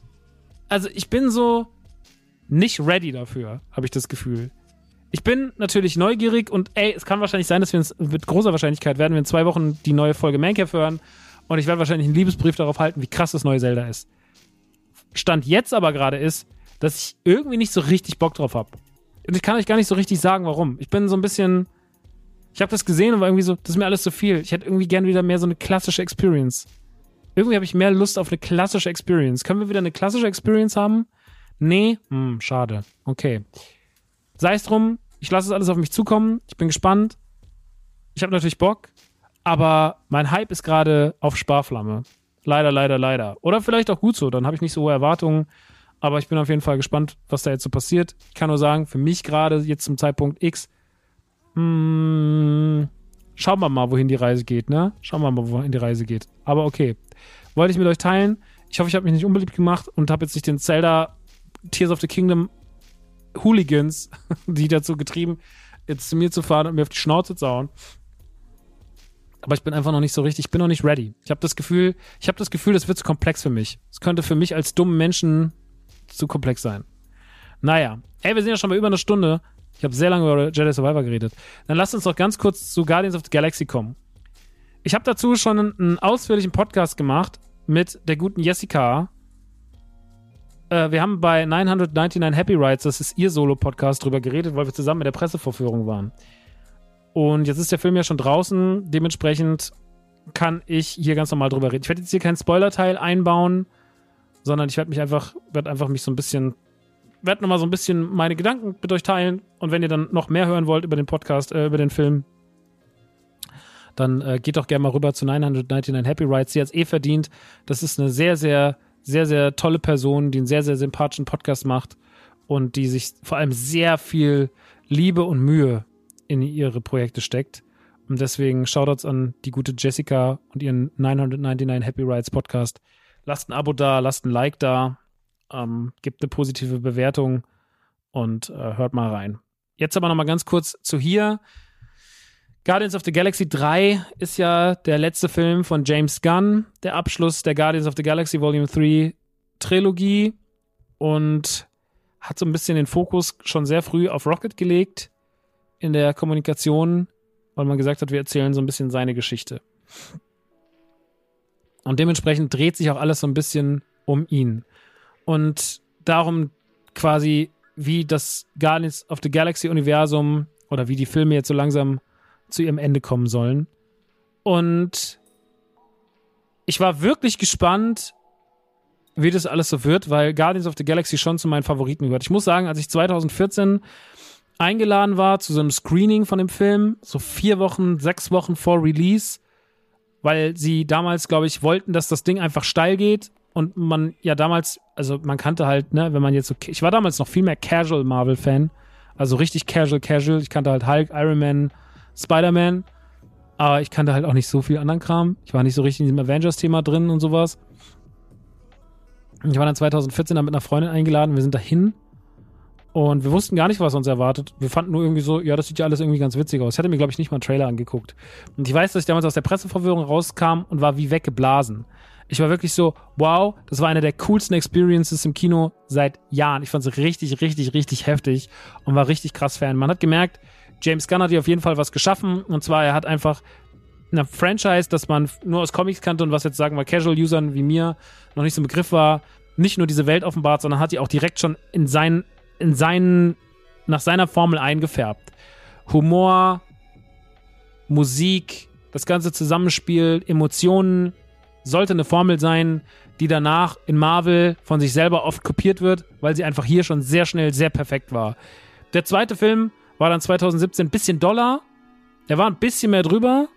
Also ich bin so nicht ready dafür, habe ich das Gefühl. Ich bin natürlich neugierig und ey, es kann wahrscheinlich sein, dass wir uns mit großer Wahrscheinlichkeit werden wir in zwei Wochen die neue Folge Mancave hören und ich werde wahrscheinlich einen Liebesbrief darauf halten, wie krass das neue Zelda ist. Stand jetzt aber gerade ist, dass ich irgendwie nicht so richtig Bock drauf habe. Und ich kann euch gar nicht so richtig sagen, warum. Ich bin so ein bisschen. Ich habe das gesehen und war irgendwie so, das ist mir alles zu viel. Ich hätte irgendwie gerne wieder mehr so eine klassische Experience. Irgendwie habe ich mehr Lust auf eine klassische Experience. Können wir wieder eine klassische Experience haben? Nee? Hm, schade. Okay. Sei es drum, ich lasse es alles auf mich zukommen. Ich bin gespannt. Ich habe natürlich Bock. Aber mein Hype ist gerade auf Sparflamme. Leider, leider, leider. Oder vielleicht auch gut so. Dann habe ich nicht so hohe Erwartungen. Aber ich bin auf jeden Fall gespannt, was da jetzt so passiert. Ich kann nur sagen, für mich gerade jetzt zum Zeitpunkt X, hm, schauen wir mal, wohin die Reise geht, ne? Schauen wir mal, wohin die Reise geht. Aber okay. Wollte ich mit euch teilen. Ich hoffe, ich habe mich nicht unbeliebt gemacht und habe jetzt nicht den Zelda Tears of the Kingdom Hooligans, die dazu getrieben, jetzt zu mir zu fahren und mir auf die Schnauze zu hauen. Aber ich bin einfach noch nicht so richtig, ich bin noch nicht ready. Ich habe das Gefühl, ich habe das Gefühl, das wird zu komplex für mich. Es könnte für mich als dummen Menschen zu komplex sein. Naja, ey, wir sind ja schon bei über einer Stunde. Ich habe sehr lange über Jedi Survivor geredet. Dann lasst uns doch ganz kurz zu Guardians of the Galaxy kommen. Ich habe dazu schon einen, einen ausführlichen Podcast gemacht mit der guten Jessica, äh, wir haben bei 999 Happy Rides, das ist ihr Solo-Podcast, drüber geredet, weil wir zusammen mit der Pressevorführung waren. Und jetzt ist der Film ja schon draußen, dementsprechend kann ich hier ganz normal drüber reden. Ich werde jetzt hier keinen Spoiler-Teil einbauen, sondern ich werde mich einfach, werde einfach mich so ein bisschen, werde nochmal so ein bisschen meine Gedanken mit euch teilen. Und wenn ihr dann noch mehr hören wollt über den Podcast, äh, über den Film, dann äh, geht doch gerne mal rüber zu 999 Happy Rides. Sie hat es eh verdient. Das ist eine sehr, sehr sehr, sehr tolle Person, die einen sehr, sehr sympathischen Podcast macht und die sich vor allem sehr viel Liebe und Mühe in ihre Projekte steckt. Und deswegen Shoutouts an die gute Jessica und ihren 999 Happy Rides Podcast. Lasst ein Abo da, lasst ein Like da, ähm, gebt eine positive Bewertung und äh, hört mal rein. Jetzt aber nochmal ganz kurz zu hier. Guardians of the Galaxy 3 ist ja der letzte Film von James Gunn, der Abschluss der Guardians of the Galaxy Volume 3 Trilogie und hat so ein bisschen den Fokus schon sehr früh auf Rocket gelegt in der Kommunikation, weil man gesagt hat, wir erzählen so ein bisschen seine Geschichte. Und dementsprechend dreht sich auch alles so ein bisschen um ihn. Und darum quasi, wie das Guardians of the Galaxy Universum oder wie die Filme jetzt so langsam zu ihrem Ende kommen sollen. Und ich war wirklich gespannt, wie das alles so wird, weil Guardians of the Galaxy schon zu meinen Favoriten gehört. Ich muss sagen, als ich 2014 eingeladen war zu so einem Screening von dem Film, so vier Wochen, sechs Wochen vor Release, weil sie damals, glaube ich, wollten, dass das Ding einfach steil geht und man ja damals, also man kannte halt, ne, wenn man jetzt so, ich war damals noch viel mehr Casual Marvel-Fan, also richtig Casual, Casual. Ich kannte halt Hulk, Iron Man, Spider-Man, aber ich kannte halt auch nicht so viel anderen Kram. Ich war nicht so richtig in diesem Avengers-Thema drin und sowas. Ich war dann 2014 dann mit einer Freundin eingeladen, wir sind dahin und wir wussten gar nicht, was uns erwartet. Wir fanden nur irgendwie so, ja, das sieht ja alles irgendwie ganz witzig aus. Ich hatte mir, glaube ich, nicht mal einen Trailer angeguckt. Und ich weiß, dass ich damals aus der Presseverwirrung rauskam und war wie weggeblasen. Ich war wirklich so, wow, das war eine der coolsten Experiences im Kino seit Jahren. Ich fand es richtig, richtig, richtig heftig und war richtig krass Fan. Man hat gemerkt, James Gunn hat hier auf jeden Fall was geschaffen. Und zwar, er hat einfach eine Franchise, das man nur aus Comics kannte und was jetzt sagen wir Casual-Usern wie mir noch nicht so ein Begriff war, nicht nur diese Welt offenbart, sondern hat die auch direkt schon in seinen in seinen, nach seiner Formel eingefärbt. Humor, Musik, das ganze Zusammenspiel, Emotionen, sollte eine Formel sein, die danach in Marvel von sich selber oft kopiert wird, weil sie einfach hier schon sehr schnell sehr perfekt war. Der zweite Film war dann 2017 ein bisschen doller. Er war ein bisschen mehr drüber.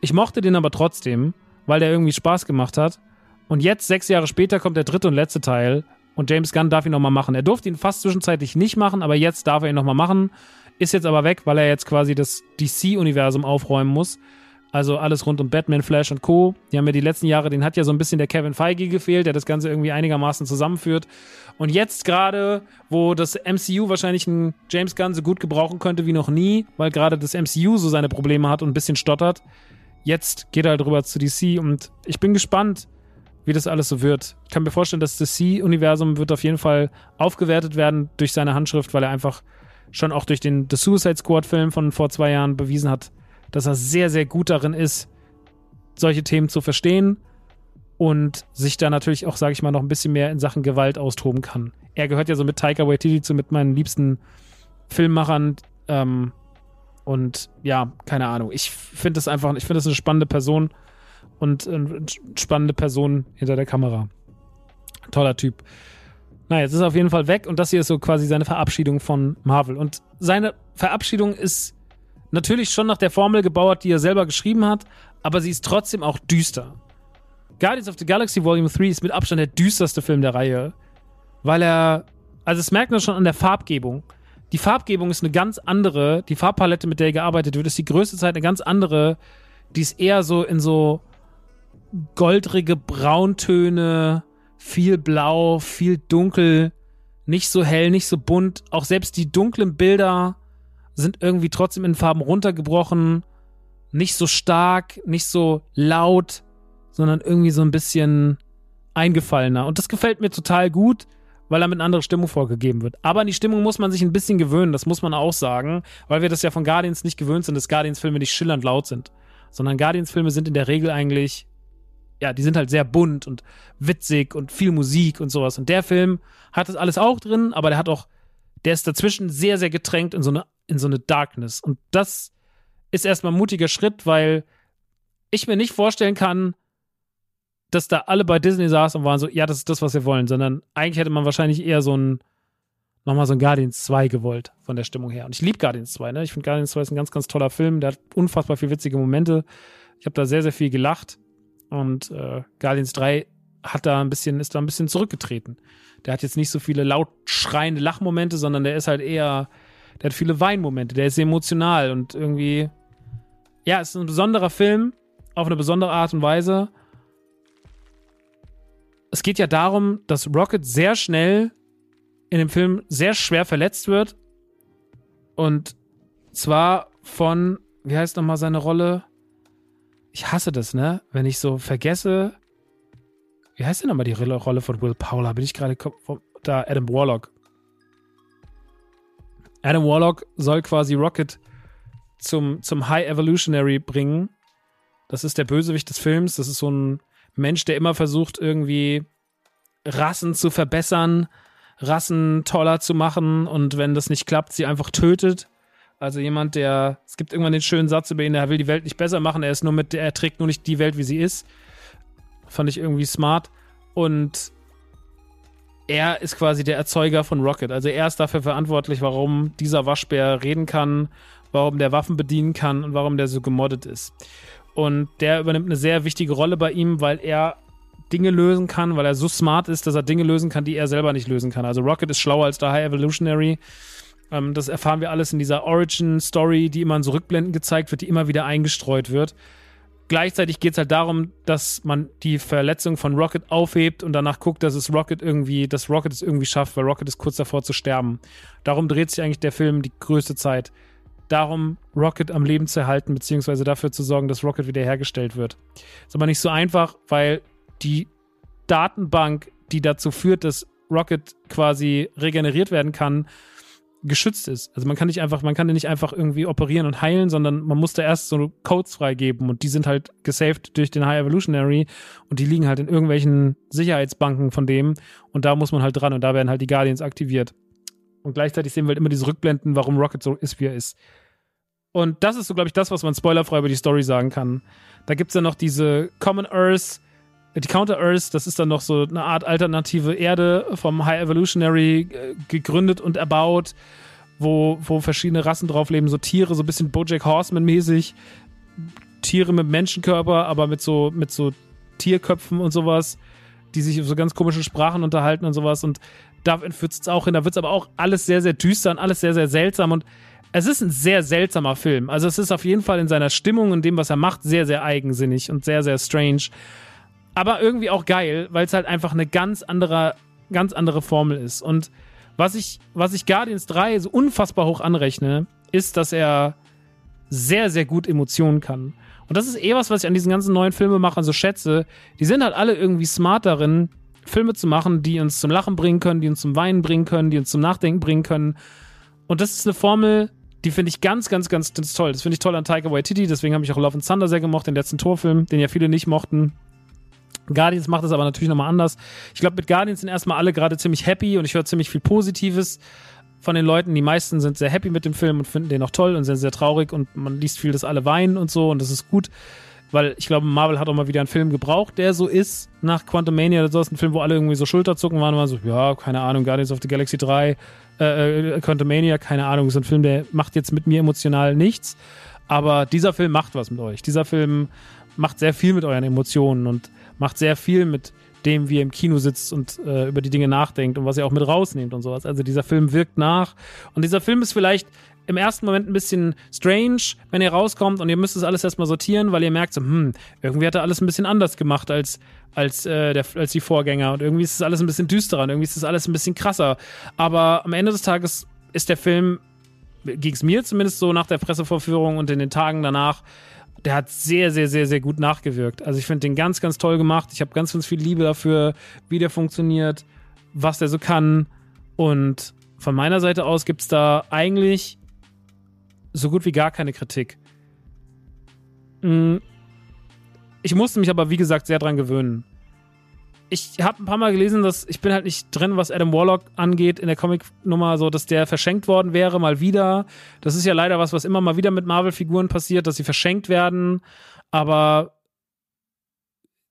Ich mochte den aber trotzdem, weil der irgendwie Spaß gemacht hat. Und jetzt, sechs Jahre später, kommt der dritte und letzte Teil. Und James Gunn darf ihn nochmal machen. Er durfte ihn fast zwischenzeitlich nicht machen, aber jetzt darf er ihn nochmal machen. Ist jetzt aber weg, weil er jetzt quasi das DC-Universum aufräumen muss. Also alles rund um Batman, Flash und Co. Die haben ja die letzten Jahre, den hat ja so ein bisschen der Kevin Feige gefehlt, der das Ganze irgendwie einigermaßen zusammenführt. Und jetzt gerade, wo das MCU wahrscheinlich einen James Gunn so gut gebrauchen könnte wie noch nie, weil gerade das MCU so seine Probleme hat und ein bisschen stottert, jetzt geht er halt rüber zu DC und ich bin gespannt, wie das alles so wird. Ich kann mir vorstellen, das C-Universum wird auf jeden Fall aufgewertet werden durch seine Handschrift, weil er einfach schon auch durch den The Suicide Squad-Film von vor zwei Jahren bewiesen hat, dass er sehr, sehr gut darin ist, solche Themen zu verstehen und sich da natürlich auch, sage ich mal, noch ein bisschen mehr in Sachen Gewalt austoben kann. Er gehört ja so mit Taika Waititi zu mit meinen liebsten Filmmachern. Ähm, und ja, keine Ahnung. Ich finde das einfach, ich finde das eine spannende Person und eine spannende Person hinter der Kamera. Toller Typ. Na, jetzt ist er auf jeden Fall weg und das hier ist so quasi seine Verabschiedung von Marvel. Und seine Verabschiedung ist natürlich schon nach der Formel gebaut, die er selber geschrieben hat, aber sie ist trotzdem auch düster. Guardians of the Galaxy Volume 3 ist mit Abstand der düsterste Film der Reihe, weil er, also es merkt man schon an der Farbgebung. Die Farbgebung ist eine ganz andere, die Farbpalette, mit der gearbeitet wird, ist die größte Zeit eine ganz andere. Die ist eher so in so goldrige Brauntöne, viel blau, viel dunkel, nicht so hell, nicht so bunt. Auch selbst die dunklen Bilder sind irgendwie trotzdem in Farben runtergebrochen, nicht so stark, nicht so laut, sondern irgendwie so ein bisschen eingefallener. Und das gefällt mir total gut, weil damit eine andere Stimmung vorgegeben wird. Aber an die Stimmung muss man sich ein bisschen gewöhnen, das muss man auch sagen, weil wir das ja von Guardians nicht gewöhnt sind, dass Guardians-Filme nicht schillernd laut sind. Sondern Guardians-Filme sind in der Regel eigentlich ja, die sind halt sehr bunt und witzig und viel Musik und sowas. Und der Film hat das alles auch drin, aber der hat auch, der ist dazwischen sehr, sehr getränkt in so eine, in so eine Darkness. Und das ist erstmal ein mutiger Schritt, weil ich mir nicht vorstellen kann, dass da alle bei Disney saßen und waren so, ja, das ist das, was wir wollen, sondern eigentlich hätte man wahrscheinlich eher so ein, nochmal so ein Guardians 2 gewollt, von der Stimmung her. Und ich liebe Guardians 2, ne? Ich finde Guardians 2 ist ein ganz, ganz toller Film, der hat unfassbar viele witzige Momente. Ich habe da sehr, sehr viel gelacht. Und äh, Guardians 3 hat da ein bisschen, ist da ein bisschen zurückgetreten. Der hat jetzt nicht so viele laut schreiende Lachmomente, sondern der ist halt eher, der hat viele Weinmomente, der ist emotional und irgendwie, ja, es ist ein besonderer Film, auf eine besondere Art und Weise. Es geht ja darum, dass Rocket sehr schnell in dem Film sehr schwer verletzt wird. Und zwar von, wie heißt nochmal seine Rolle? ich hasse das, ne? Wenn ich so vergesse, wie heißt denn nochmal die Rolle von Will Powler? Bin ich gerade da? Adam Warlock. Adam Warlock soll quasi Rocket zum, zum High Evolutionary bringen. Das ist der Bösewicht des Films. Das ist so ein Mensch, der immer versucht, irgendwie Rassen zu verbessern, Rassen toller zu machen und wenn das nicht klappt, sie einfach tötet. Also jemand, der, es gibt irgendwann den schönen Satz über ihn, der will die Welt nicht besser machen, er ist nur mit, er trägt nur nicht die Welt, wie sie ist. Fand ich irgendwie smart. Und er ist quasi der Erzeuger von Rocket. Also er ist dafür verantwortlich, warum dieser Waschbär reden kann, warum der Waffen bedienen kann und warum der so gemoddet ist. Und der übernimmt eine sehr wichtige Rolle bei ihm, weil er Dinge lösen kann, weil er so smart ist, dass er Dinge lösen kann, die er selber nicht lösen kann. Also Rocket ist schlauer als der High Evolutionary. Ähm, das erfahren wir alles in dieser Origin-Story, die immer in so Rückblenden gezeigt wird, die immer wieder eingestreut wird. Gleichzeitig geht es halt darum, dass man die Verletzung von Rocket aufhebt und danach guckt, dass es Rocket irgendwie, dass Rocket es irgendwie schafft, weil Rocket ist kurz davor zu sterben. Darum dreht sich eigentlich der Film die größte Zeit. Darum, Rocket am Leben zu erhalten, beziehungsweise dafür zu sorgen, dass Rocket wiederhergestellt wird. Ist aber nicht so einfach, weil die Datenbank, die dazu führt, dass Rocket quasi regeneriert werden kann, geschützt ist. Also man kann nicht einfach, man kann nicht einfach irgendwie operieren und heilen, sondern man muss da erst so Codes freigeben und die sind halt gesaved durch den High Evolutionary und die liegen halt in irgendwelchen Sicherheitsbanken von dem und da muss man halt dran und da werden halt die Guardians aktiviert. Und gleichzeitig sehen wir halt immer diese Rückblenden, warum Rocket so ist, wie er ist. Und das ist so, glaube ich, das, was man spoilerfrei über die Story sagen kann. Da gibt's ja noch diese Common Earth, die Counter Earth, das ist dann noch so eine Art alternative Erde vom High Evolutionary äh, gegründet und erbaut, wo, wo verschiedene Rassen drauf leben, so Tiere, so ein bisschen Bojack Horseman-mäßig. Tiere mit Menschenkörper, aber mit so, mit so Tierköpfen und sowas, die sich auf so ganz komische Sprachen unterhalten und sowas. Und da entführt es auch hin. Da wird es aber auch alles sehr, sehr düster und alles sehr, sehr seltsam. Und es ist ein sehr seltsamer Film. Also es ist auf jeden Fall in seiner Stimmung und dem, was er macht, sehr, sehr eigensinnig und sehr, sehr strange aber irgendwie auch geil, weil es halt einfach eine ganz andere, ganz andere Formel ist. Und was ich, was ich Guardians 3 so unfassbar hoch anrechne, ist, dass er sehr, sehr gut Emotionen kann. Und das ist eh was, was ich an diesen ganzen neuen Filmemachern so schätze. Die sind halt alle irgendwie smart darin, Filme zu machen, die uns zum Lachen bringen können, die uns zum Weinen bringen können, die uns zum Nachdenken bringen können. Und das ist eine Formel, die finde ich ganz, ganz, ganz, toll. Das finde ich toll an Taika Waititi. Deswegen habe ich auch Love and Thunder sehr gemocht, den letzten Torfilm, den ja viele nicht mochten. Guardians macht das aber natürlich nochmal anders. Ich glaube, mit Guardians sind erstmal alle gerade ziemlich happy und ich höre ziemlich viel Positives von den Leuten. Die meisten sind sehr happy mit dem Film und finden den auch toll und sind sehr traurig und man liest viel, dass alle weinen und so und das ist gut. Weil ich glaube, Marvel hat auch mal wieder einen Film gebraucht, der so ist, nach Quantum Mania oder so. Ein Film, wo alle irgendwie so Schulterzucken waren und waren so, ja, keine Ahnung, Guardians of the Galaxy 3, äh, äh, Quantum Mania, keine Ahnung. So ein Film, der macht jetzt mit mir emotional nichts. Aber dieser Film macht was mit euch. Dieser Film macht sehr viel mit euren Emotionen und macht sehr viel mit dem, wie er im Kino sitzt und äh, über die Dinge nachdenkt und was er auch mit rausnimmt und sowas. Also dieser Film wirkt nach. Und dieser Film ist vielleicht im ersten Moment ein bisschen strange, wenn er rauskommt und ihr müsst es alles erstmal sortieren, weil ihr merkt so, hm, irgendwie hat er alles ein bisschen anders gemacht als, als, äh, der, als die Vorgänger und irgendwie ist es alles ein bisschen düsterer und irgendwie ist es alles ein bisschen krasser. Aber am Ende des Tages ist der Film, ging es mir zumindest so nach der Pressevorführung und in den Tagen danach, der hat sehr, sehr, sehr, sehr gut nachgewirkt. Also ich finde den ganz, ganz toll gemacht. Ich habe ganz, ganz viel Liebe dafür, wie der funktioniert, was der so kann. Und von meiner Seite aus gibt es da eigentlich so gut wie gar keine Kritik. Hm. Ich musste mich aber, wie gesagt, sehr dran gewöhnen ich habe ein paar Mal gelesen, dass ich bin halt nicht drin, was Adam Warlock angeht in der Comic-Nummer, so dass der verschenkt worden wäre, mal wieder. Das ist ja leider was, was immer mal wieder mit Marvel-Figuren passiert, dass sie verschenkt werden. Aber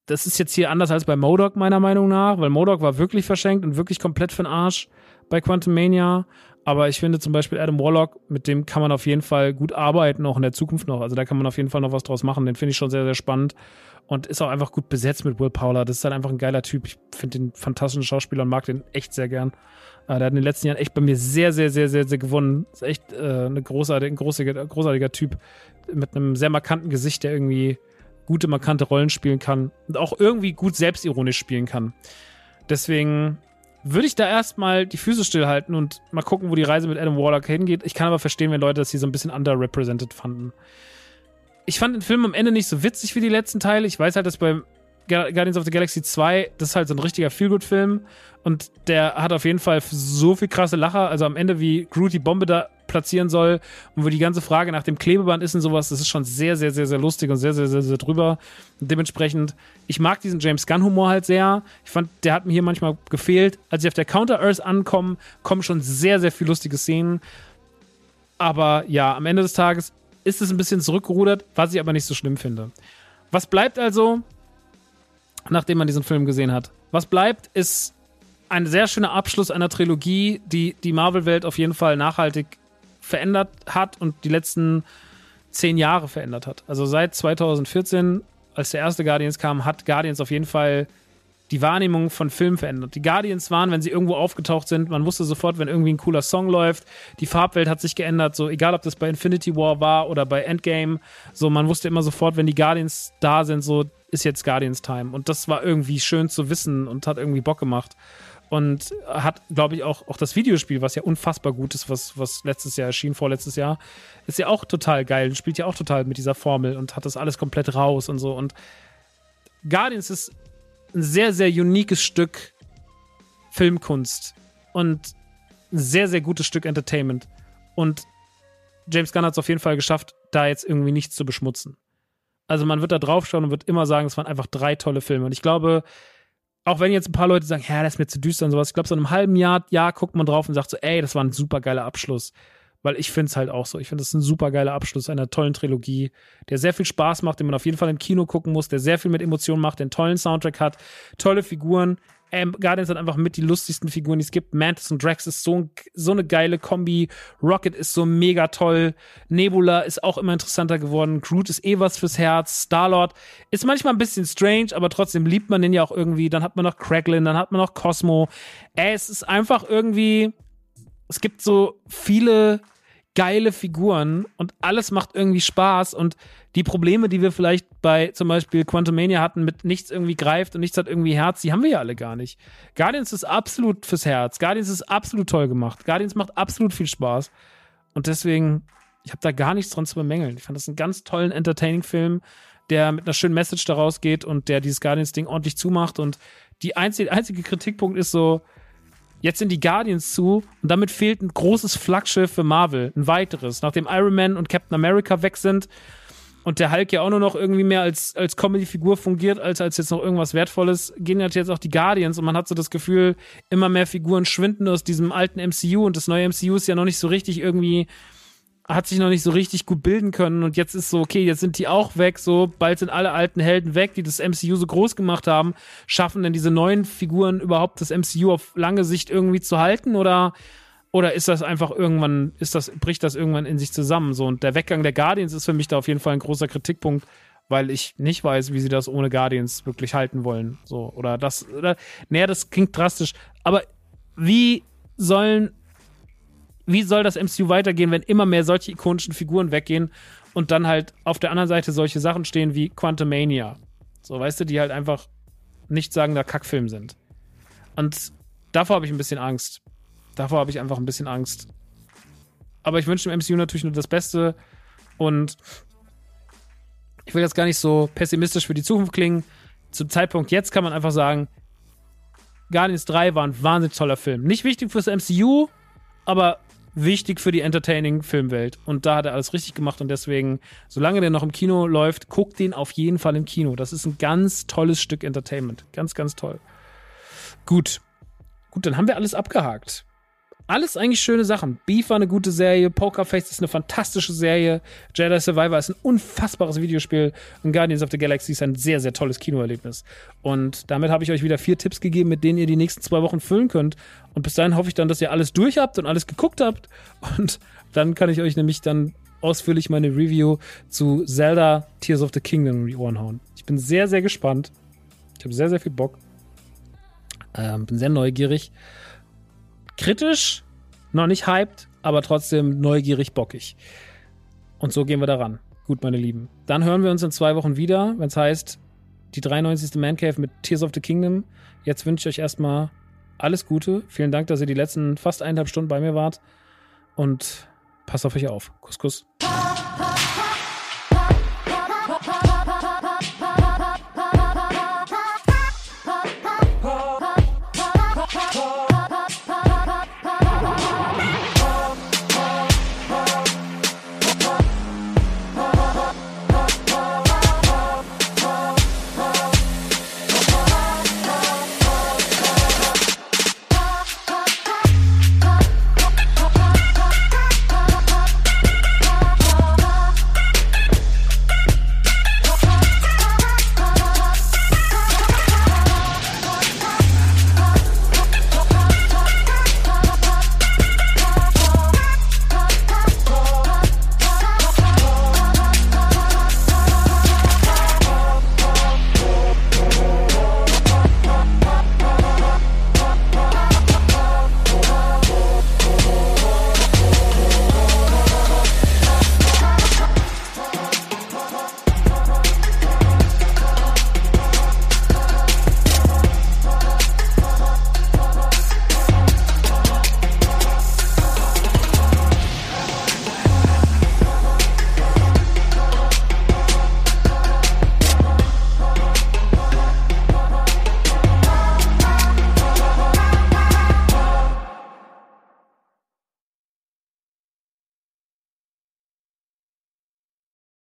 das ist jetzt hier anders als bei Modok, meiner Meinung nach, weil Modok war wirklich verschenkt und wirklich komplett für den Arsch bei Quantum Mania. Aber ich finde zum Beispiel Adam Warlock, mit dem kann man auf jeden Fall gut arbeiten, auch in der Zukunft noch. Also da kann man auf jeden Fall noch was draus machen. Den finde ich schon sehr, sehr spannend und ist auch einfach gut besetzt mit Will Powler. Das ist halt einfach ein geiler Typ. Ich finde den fantastischen Schauspieler und mag den echt sehr gern. Äh, der hat in den letzten Jahren echt bei mir sehr, sehr, sehr, sehr, sehr gewonnen. Ist echt äh, eine großartige, ein großartiger, großartiger Typ mit einem sehr markanten Gesicht, der irgendwie gute, markante Rollen spielen kann und auch irgendwie gut selbstironisch spielen kann. Deswegen würde ich da erstmal die Füße stillhalten und mal gucken, wo die Reise mit Adam Warlock hingeht. Ich kann aber verstehen, wenn Leute das hier so ein bisschen underrepresented fanden ich fand den Film am Ende nicht so witzig wie die letzten Teile. Ich weiß halt, dass beim Guardians of the Galaxy 2, das ist halt so ein richtiger Feelgood-Film und der hat auf jeden Fall so viel krasse Lacher. Also am Ende, wie Groot die Bombe da platzieren soll und wo die ganze Frage nach dem Klebeband ist und sowas, das ist schon sehr, sehr, sehr, sehr lustig und sehr, sehr, sehr, sehr drüber. Und dementsprechend, ich mag diesen James Gunn-Humor halt sehr. Ich fand, der hat mir hier manchmal gefehlt. Als sie auf der Counter-Earth ankommen, kommen schon sehr, sehr viele lustige Szenen. Aber ja, am Ende des Tages, ist es ein bisschen zurückgerudert, was ich aber nicht so schlimm finde. Was bleibt also, nachdem man diesen Film gesehen hat? Was bleibt, ist ein sehr schöner Abschluss einer Trilogie, die die Marvel-Welt auf jeden Fall nachhaltig verändert hat und die letzten zehn Jahre verändert hat. Also seit 2014, als der erste Guardians kam, hat Guardians auf jeden Fall die Wahrnehmung von Filmen verändert. Die Guardians waren, wenn sie irgendwo aufgetaucht sind, man wusste sofort, wenn irgendwie ein cooler Song läuft, die Farbwelt hat sich geändert, so egal ob das bei Infinity War war oder bei Endgame, so man wusste immer sofort, wenn die Guardians da sind, so ist jetzt Guardians Time und das war irgendwie schön zu wissen und hat irgendwie Bock gemacht und hat, glaube ich, auch, auch das Videospiel, was ja unfassbar gut ist, was, was letztes Jahr erschien, vorletztes Jahr, ist ja auch total geil und spielt ja auch total mit dieser Formel und hat das alles komplett raus und so. Und Guardians ist ein sehr, sehr uniques Stück Filmkunst und ein sehr, sehr gutes Stück Entertainment. Und James Gunn hat es auf jeden Fall geschafft, da jetzt irgendwie nichts zu beschmutzen. Also man wird da draufschauen und wird immer sagen, es waren einfach drei tolle Filme. Und ich glaube, auch wenn jetzt ein paar Leute sagen, ja, das ist mir zu düster und sowas, ich glaube, so in einem halben Jahr, Jahr guckt man drauf und sagt so, ey, das war ein super geiler Abschluss. Weil ich finde es halt auch so. Ich finde es ein super geiler Abschluss einer tollen Trilogie, der sehr viel Spaß macht, den man auf jeden Fall im Kino gucken muss, der sehr viel mit Emotionen macht, einen tollen Soundtrack hat, tolle Figuren. Ähm, Guardians hat einfach mit die lustigsten Figuren, die es gibt. Mantis und Drax ist so, so eine geile Kombi. Rocket ist so mega toll. Nebula ist auch immer interessanter geworden. Groot ist eh was fürs Herz. Star-Lord ist manchmal ein bisschen strange, aber trotzdem liebt man den ja auch irgendwie. Dann hat man noch Cracklin, dann hat man noch Cosmo. Ey, es ist einfach irgendwie, es gibt so viele geile Figuren und alles macht irgendwie Spaß und die Probleme, die wir vielleicht bei zum Beispiel Quantumania hatten, mit nichts irgendwie greift und nichts hat irgendwie Herz, die haben wir ja alle gar nicht. Guardians ist absolut fürs Herz. Guardians ist absolut toll gemacht. Guardians macht absolut viel Spaß. Und deswegen, ich habe da gar nichts dran zu bemängeln. Ich fand das einen ganz tollen, entertaining Film, der mit einer schönen Message daraus geht und der dieses Guardians-Ding ordentlich zumacht. Und die einzige, einzige Kritikpunkt ist so, Jetzt sind die Guardians zu und damit fehlt ein großes Flaggschiff für Marvel, ein weiteres. Nachdem Iron Man und Captain America weg sind und der Hulk ja auch nur noch irgendwie mehr als, als Comedy-Figur fungiert, als als jetzt noch irgendwas Wertvolles, gehen jetzt auch die Guardians und man hat so das Gefühl, immer mehr Figuren schwinden aus diesem alten MCU und das neue MCU ist ja noch nicht so richtig irgendwie hat sich noch nicht so richtig gut bilden können und jetzt ist so, okay, jetzt sind die auch weg, so bald sind alle alten Helden weg, die das MCU so groß gemacht haben. Schaffen denn diese neuen Figuren überhaupt das MCU auf lange Sicht irgendwie zu halten oder oder ist das einfach irgendwann, ist das, bricht das irgendwann in sich zusammen? So, und der Weggang der Guardians ist für mich da auf jeden Fall ein großer Kritikpunkt, weil ich nicht weiß, wie sie das ohne Guardians wirklich halten wollen. So, oder das, oder, naja, das klingt drastisch. Aber wie sollen wie soll das MCU weitergehen, wenn immer mehr solche ikonischen Figuren weggehen und dann halt auf der anderen Seite solche Sachen stehen wie Quantumania. So, weißt du, die halt einfach nicht sagender Kackfilm sind. Und davor habe ich ein bisschen Angst. Davor habe ich einfach ein bisschen Angst. Aber ich wünsche dem MCU natürlich nur das Beste und ich will jetzt gar nicht so pessimistisch für die Zukunft klingen. Zum Zeitpunkt jetzt kann man einfach sagen, Guardians 3 war ein wahnsinnig toller Film. Nicht wichtig fürs MCU, aber wichtig für die entertaining Filmwelt. Und da hat er alles richtig gemacht und deswegen, solange der noch im Kino läuft, guckt den auf jeden Fall im Kino. Das ist ein ganz tolles Stück Entertainment. Ganz, ganz toll. Gut. Gut, dann haben wir alles abgehakt alles eigentlich schöne Sachen. Beef war eine gute Serie, Pokerface ist eine fantastische Serie, Jedi Survivor ist ein unfassbares Videospiel und Guardians of the Galaxy ist ein sehr, sehr tolles Kinoerlebnis. Und damit habe ich euch wieder vier Tipps gegeben, mit denen ihr die nächsten zwei Wochen füllen könnt. Und bis dahin hoffe ich dann, dass ihr alles durch habt und alles geguckt habt. Und dann kann ich euch nämlich dann ausführlich meine Review zu Zelda Tears of the Kingdom um die Ohren hauen. Ich bin sehr, sehr gespannt. Ich habe sehr, sehr viel Bock. Ähm, bin sehr neugierig kritisch, noch nicht hyped, aber trotzdem neugierig bockig. Und so gehen wir daran. Gut, meine Lieben. Dann hören wir uns in zwei Wochen wieder, wenn es heißt, die 93. Man Cave mit Tears of the Kingdom. Jetzt wünsche ich euch erstmal alles Gute. Vielen Dank, dass ihr die letzten fast eineinhalb Stunden bei mir wart. Und passt auf euch auf. Kuss, Kuss.